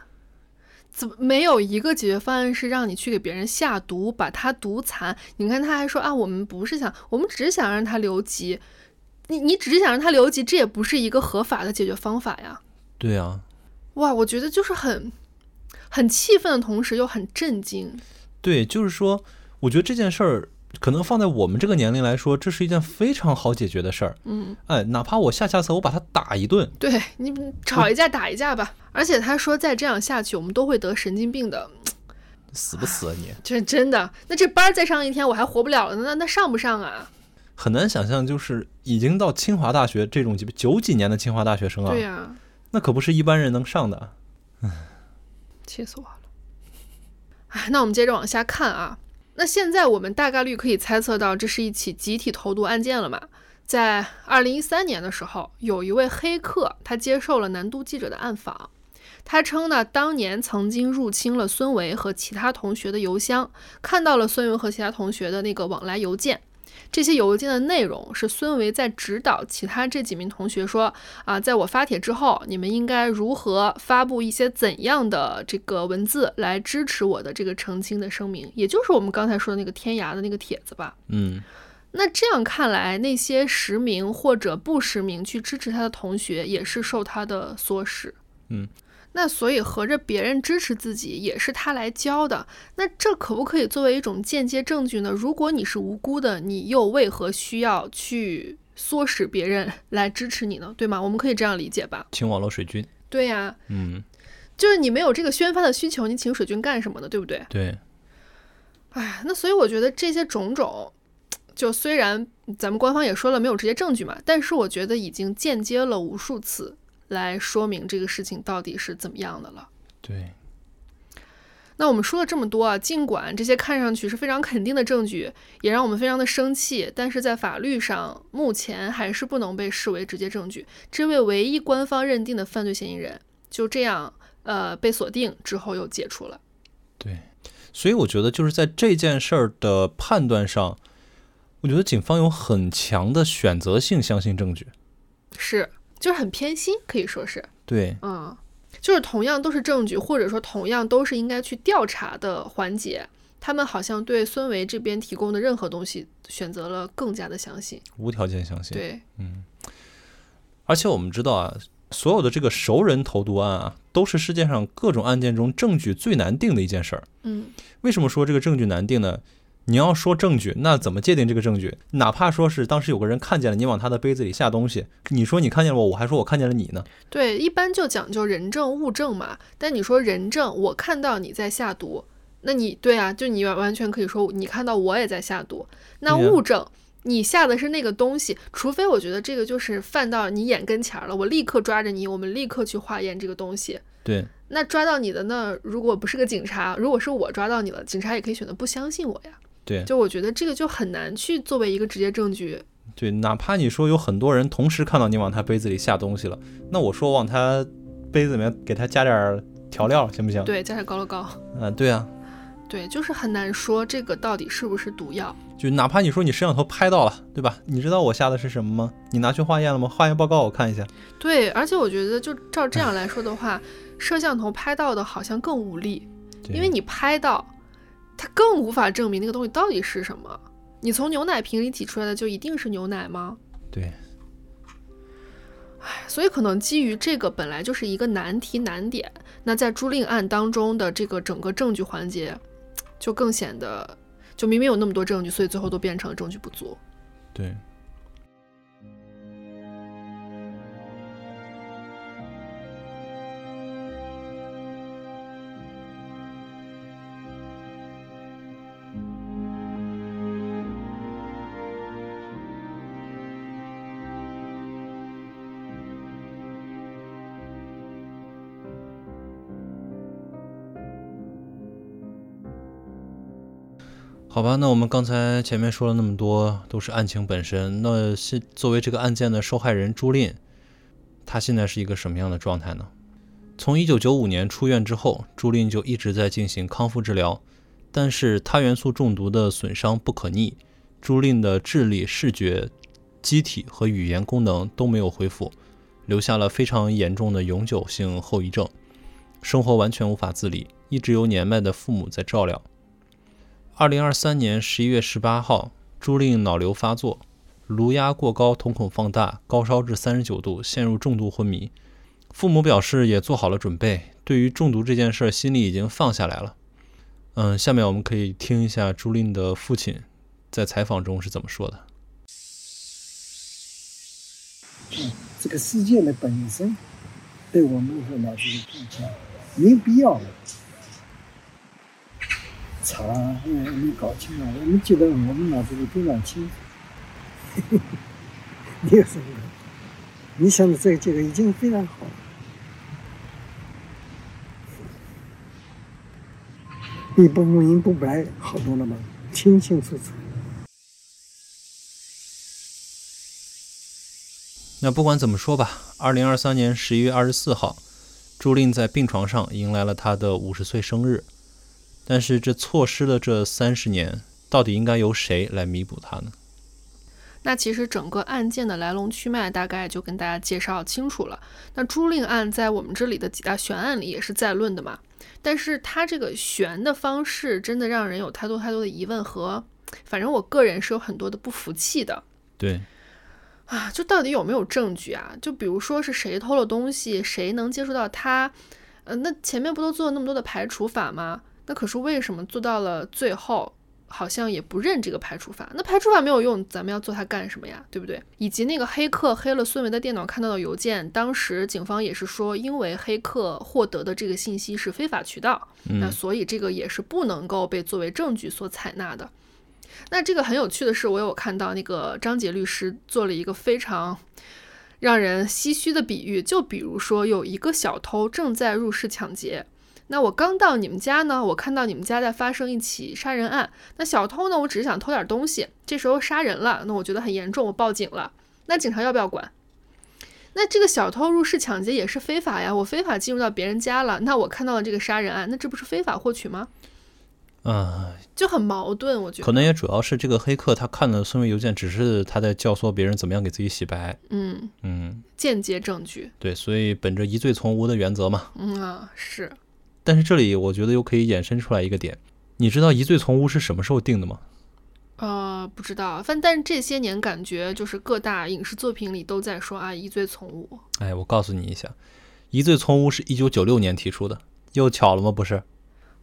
怎么没有一个解决方案是让你去给别人下毒，把他毒残？你看他还说啊，我们不是想，我们只是想让他留级。你你只是想让他留级，这也不是一个合法的解决方法呀！对啊，哇，我觉得就是很很气愤的同时又很震惊。对，就是说，我觉得这件事儿可能放在我们这个年龄来说，这是一件非常好解决的事儿。嗯，哎，哪怕我下下策我把他打一顿，对你吵一架打一架吧。而且他说再这样下去，我们都会得神经病的。死不死啊你？这真的，那这班儿再上一天我还活不了了，那那上不上啊？很难想象，就是已经到清华大学这种级别，九几年的清华大学生啊，对呀、那可不是一般人能上的。唉气死我了！哎，那我们接着往下看啊。那现在我们大概率可以猜测到，这是一起集体投毒案件了嘛？在二零一三年的时候，有一位黑客，他接受了南都记者的暗访。他称呢，当年曾经入侵了孙维和其他同学的邮箱，看到了孙维和其他同学的那个往来邮件。这些邮件的内容是孙维在指导其他这几名同学说啊，在我发帖之后，你们应该如何发布一些怎样的这个文字来支持我的这个澄清的声明，也就是我们刚才说的那个天涯的那个帖子吧。嗯，那这样看来，那些实名或者不实名去支持他的同学，也是受他的唆使。嗯，那所以合着别人支持自己也是他来教的，那这可不可以作为一种间接证据呢？如果你是无辜的，你又为何需要去唆使别人 *laughs* 来支持你呢？对吗？我们可以这样理解吧？请网络水军。对呀、嗯，就是你没有这个宣发的需求，你请水军干什么呢？对不对？对，哎，那所以我觉得这些种种，就虽然咱们官方也说了没有直接证据嘛，但是我觉得已经间接了无数次来说明这个事情到底是怎么样的了。对，那我们说了这么多啊，尽管这些看上去是非常肯定的证据，也让我们非常的生气，但是在法律上目前还是不能被视为直接证据。这位唯一官方认定的犯罪嫌疑人就这样呃被锁定之后又解除了。对，所以我觉得就是在这件事儿的判断上，我觉得警方有很强的选择性相信证据。是，就是很偏心，可以说是。对，嗯，就是同样都是证据，或者说同样都是应该去调查的环节，他们好像对孙维这边提供的任何东西选择了更加的相信。无条件相信。对，嗯而且我们知道啊，所有的这个熟人投毒案啊，都是世界上各种案件中证据最难定的一件事儿。嗯，为什么说这个证据难定呢？你要说证据，那怎么界定这个证据？哪怕说是当时有个人看见了你往他的杯子里下东西，你说你看见了我，我还说我看见了你呢。对，一般就讲究人证物证嘛。但你说人证，我看到你在下毒，那你对啊，就你完完全可以说你看到我也在下毒。那物证。你下的是那个东西，除非我觉得这个就是犯到你眼跟前儿了，我立刻抓着你，我们立刻去化验这个东西。对，那抓到你的那如果不是个警察，如果是我抓到你了，警察也可以选择不相信我呀。对，就我觉得这个就很难去作为一个直接证据。对，哪怕你说有很多人同时看到你往他杯子里下东西了，那我说往他杯子里面给他加点调料行不行？对，加点高乐高。嗯，对啊，对，就是很难说这个到底是不是毒药。就哪怕你说你摄像头拍到了，对吧？你知道我下的是什么吗？你拿去化验了吗？化验报告我看一下。对，而且我觉得就照这样来说的话，摄像头拍到的好像更无力，因为你拍到，它更无法证明那个东西到底是什么。你从牛奶瓶里挤出来的就一定是牛奶吗？对。唉，所以可能基于这个本来就是一个难题难点，那在朱令案当中的这个整个证据环节，就更显得，就明明有那么多证据，所以最后都变成了证据不足。对。好吧，那我们刚才前面说了那么多，都是案情本身。那现作为这个案件的受害人朱令，他现在是一个什么样的状态呢？从一九九五年出院之后，朱令就一直在进行康复治疗，但是他元素中毒的损伤不可逆，朱令的智力、视觉、机体和语言功能都没有恢复，留下了非常严重的永久性后遗症，生活完全无法自理，一直由年迈的父母在照料。二零二三年十一月十八号，朱令脑瘤发作，颅压过高，瞳孔放大，高烧至三十九度，陷入重度昏迷。父母表示也做好了准备，对于中毒这件事儿，心里已经放下来了。嗯，下面我们可以听一下朱令的父亲在采访中是怎么说的。*coughs* 这个事件的本身对我们来说就是个碰巧，没必要。查，嗯，没搞清啊！我们觉得我们脑子里非常清楚。你有什么？你想的这个结果已经非常好。比不明不白好多了吗？清清楚楚。那不管怎么说吧，二零二三年十一月二十四号，朱令在病床上迎来了他的五十岁生日。但是这错失了这三十年，到底应该由谁来弥补它呢？那其实整个案件的来龙去脉大概就跟大家介绍清楚了。那朱令案在我们这里的几大悬案里也是在论的嘛，但是它这个悬的方式真的让人有太多太多的疑问和，反正我个人是有很多的不服气的。对，啊，就到底有没有证据啊？就比如说是谁偷了东西，谁能接触到他？呃，那前面不都做了那么多的排除法吗？那可是为什么做到了最后，好像也不认这个排除法？那排除法没有用，咱们要做它干什么呀？对不对？以及那个黑客黑了孙维的电脑看到的邮件，当时警方也是说，因为黑客获得的这个信息是非法渠道，那所以这个也是不能够被作为证据所采纳的。那这个很有趣的是，我有看到那个张杰律师做了一个非常让人唏嘘的比喻，就比如说有一个小偷正在入室抢劫。那我刚到你们家呢，我看到你们家在发生一起杀人案。那小偷呢，我只是想偷点东西，这时候杀人了，那我觉得很严重，我报警了。那警察要不要管？那这个小偷入室抢劫也是非法呀，我非法进入到别人家了，那我看到了这个杀人案，那这不是非法获取吗？嗯，就很矛盾，我觉得。可能也主要是这个黑客他看了孙维邮件，只是他在教唆别人怎么样给自己洗白。嗯嗯，间接证据。对，所以本着疑罪从无的原则嘛。嗯啊，是。但是这里我觉得又可以衍生出来一个点，你知道疑罪从无是什么时候定的吗？呃，不知道，但但是这些年感觉就是各大影视作品里都在说啊，疑罪从无。哎，我告诉你一下，疑罪从无是一九九六年提出的，又巧了吗？不是。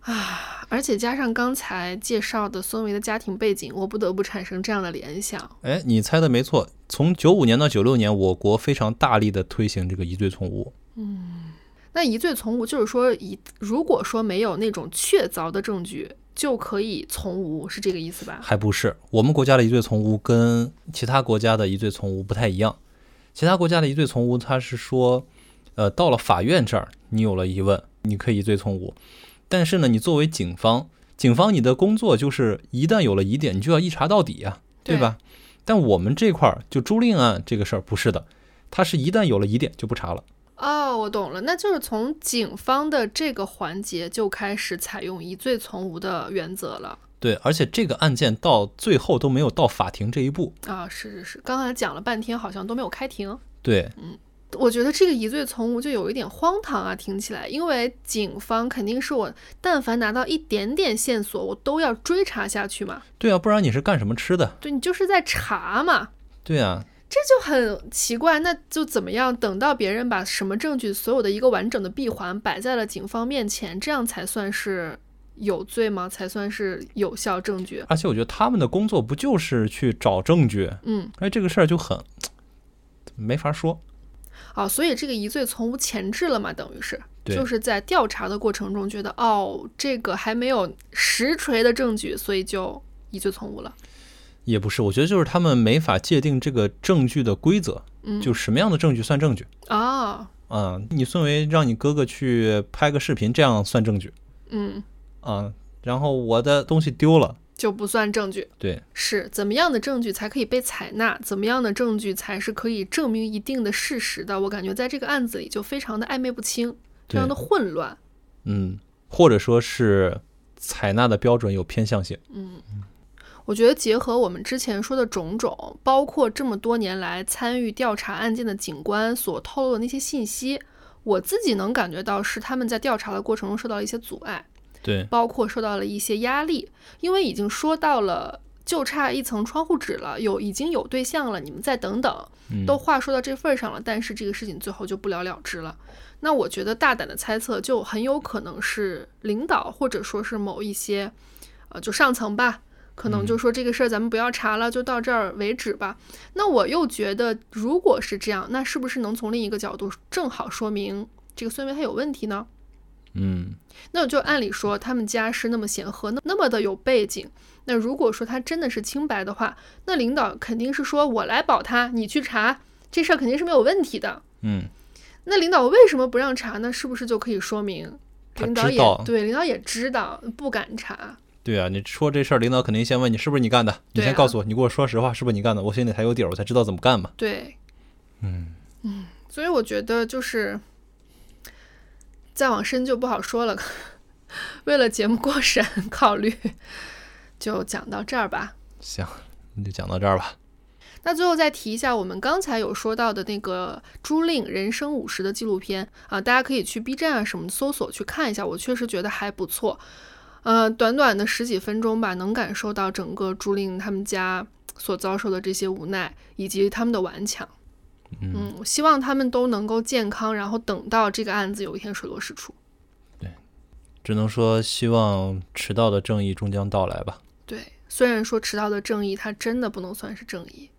啊，而且加上刚才介绍的孙维的家庭背景，我不得不产生这样的联想。哎，你猜的没错，从九五年到九六年，我国非常大力的推行这个疑罪从无。嗯。那疑罪从无，就是说，一如果说没有那种确凿的证据，就可以从无，是这个意思吧？还不是，我们国家的疑罪从无跟其他国家的疑罪从无不太一样。其他国家的疑罪从无，它是说，呃，到了法院这儿，你有了疑问，你可以疑罪从无。但是呢，你作为警方，警方你的工作就是一旦有了疑点，你就要一查到底呀、对吧？但我们这块儿就租赁案这个事儿不是的，它是一旦有了疑点就不查了。哦，我懂了，那就是从警方的这个环节就开始采用疑罪从无的原则了。对，而且这个案件到最后都没有到法庭这一步。啊，是是是，刚才讲了半天，好像都没有开庭。对，嗯我觉得这个疑罪从无就有一点荒唐啊，听起来，因为警方肯定是我，但凡拿到一点点线索，我都要追查下去嘛。对啊，不然你是干什么吃的？对你就是在查嘛，对啊，这就很奇怪。那就怎么样？等到别人把什么证据，所有的一个完整的闭环摆在了警方面前，这样才算是有罪吗？才算是有效证据？而且我觉得他们的工作不就是去找证据？嗯，哎，这个事儿就很没法说。哦，所以这个疑罪从无前置了嘛，等于是，就是在调查的过程中觉得，哦，这个还没有实锤的证据，所以就疑罪从无了。也不是，我觉得就是他们没法界定这个证据的规则，嗯，就什么样的证据算证据啊，啊、你孙维让你哥哥去拍个视频，这样算证据嗯，啊、然后我的东西丢了，就不算证据。对是怎么样的证据才可以被采纳？怎么样的证据才是可以证明一定的事实的？我感觉在这个案子里就非常的暧昧不清，非常的，混乱。嗯，或者说是采纳的标准有偏向性。我觉得结合我们之前说的种种，包括这么多年来参与调查案件的警官所透露的那些信息，我自己能感觉到是他们在调查的过程中受到了一些阻碍，对，包括受到了一些压力，因为已经说到了。就差一层窗户纸了，有已经有对象了，你们再等等，嗯都话说到这份儿上了，但是这个事情最后就不了了之了。那我觉得大胆的猜测，就很有可能是领导或者说是某一些，呃，就上层吧，可能就说这个事儿咱们不要查了，就到这儿为止吧。那我又觉得，如果是这样，那是不是能从另一个角度正好说明这个孙维他有问题呢？嗯，那就按理说，他们家是那么显赫，那那么的有背景。那如果说他真的是清白的话，那领导肯定是说我来保他，你去查，这事儿肯定是没有问题的。嗯，那领导为什么不让查呢？是不是就可以说明领导也对领导也知道不敢查？对啊，你说这事儿，领导肯定先问你是不是你干的，你先告诉我，你给我说实话，是不是你干的？我心里才有底儿，我才知道怎么干嘛。对，嗯嗯，所以我觉得就是再往深就不好说了。为了节目过审 *laughs* 考虑，就讲到这儿吧。行，那就讲到这儿吧。那最后再提一下，我们刚才有说到的那个朱令人生五十的纪录片啊，大家可以去 B 站啊什么搜索去看一下，我确实觉得还不错。呃，短短的十几分钟吧，能感受到整个朱令他们家所遭受的这些无奈，以及他们的顽强。嗯，嗯，我希望他们都能够健康，然后等到这个案子有一天水落石出。对只能说希望迟到的正义终将到来吧。对，虽然说迟到的正义，它真的不能算是正义。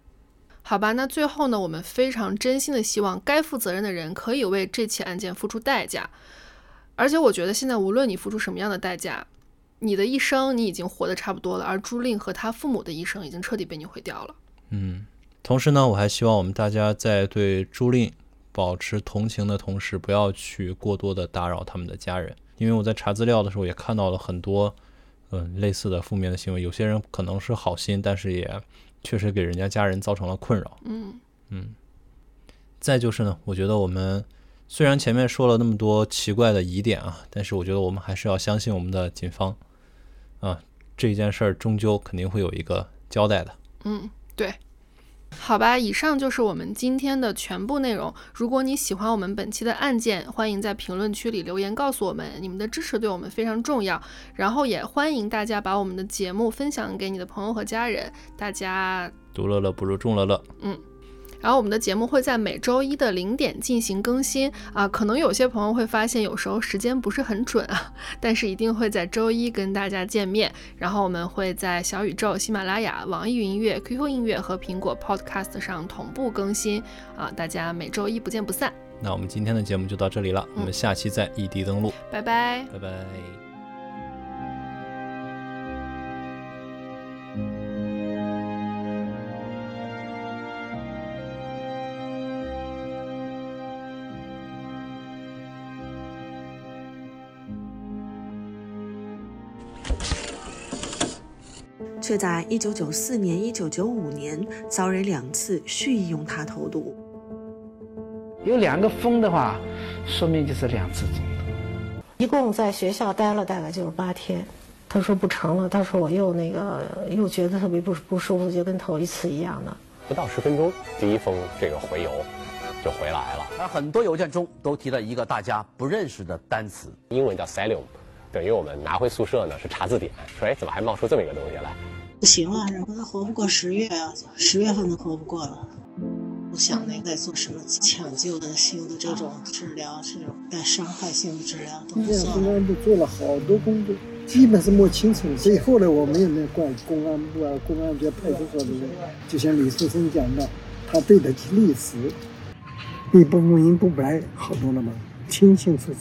好吧，那最后呢，我们非常真心的希望该负责任的人可以为这起案件付出代价。而且我觉得现在无论你付出什么样的代价，你的一生你已经活得差不多了，而朱令和他父母的一生已经彻底被你毁掉了。嗯，同时呢，我还希望我们大家在对朱令保持同情的同时，不要去过多的打扰他们的家人，因为我在查资料的时候也看到了很多，嗯、类似的负面的行为。有些人可能是好心，但是也确实给人家家人造成了困扰。嗯嗯，再就是呢，我觉得我们虽然前面说了那么多奇怪的疑点啊，但是我觉得我们还是要相信我们的警方啊，这件事儿终究肯定会有一个交代的。嗯，对。好吧，以上就是我们今天的全部内容。如果你喜欢我们本期的案件，欢迎在评论区里留言告诉我们，你们的支持对我们非常重要。然后也欢迎大家把我们的节目分享给你的朋友和家人，大家独乐乐不如众乐乐。然后我们的节目会在每周一的零点进行更新啊，可能有些朋友会发现有时候时间不是很准啊，*laughs* 但是一定会在周一跟大家见面。然后我们会在小宇宙、喜马拉雅、网易云音乐、QQ 音乐和苹果 Podcast 上同步更新啊，大家每周一不见不散，那我们今天的节目就到这里了，我们下期再异地登录，拜拜。拜拜。却在1994年、1995年遭人两次蓄意用它投毒。有两个封的话，说明就是两次中毒。一共在学校待了大概就是八天。他说不成了，他说我又那个又觉得特别不不舒服，就跟头一次一样的。不到十分钟，第一封这个回邮就回来了。而很多邮件中都提了一个大家不认识的单词，英文叫 selium 等于我们拿回宿舍呢是查字典，说哎怎么还冒出这么一个东西来？不行了，然后他活不过十月啊，十月份都活不过了。不想那再做什么抢救的性的这种治疗，这种带伤害性的治疗都不算。公安部做了好多工作，基本是摸清楚。所以后来我们也没怪公安部啊、公安局、派出所的人，就像李树森讲的，他对得起历史，你不明不白好多了嘛，清清楚楚。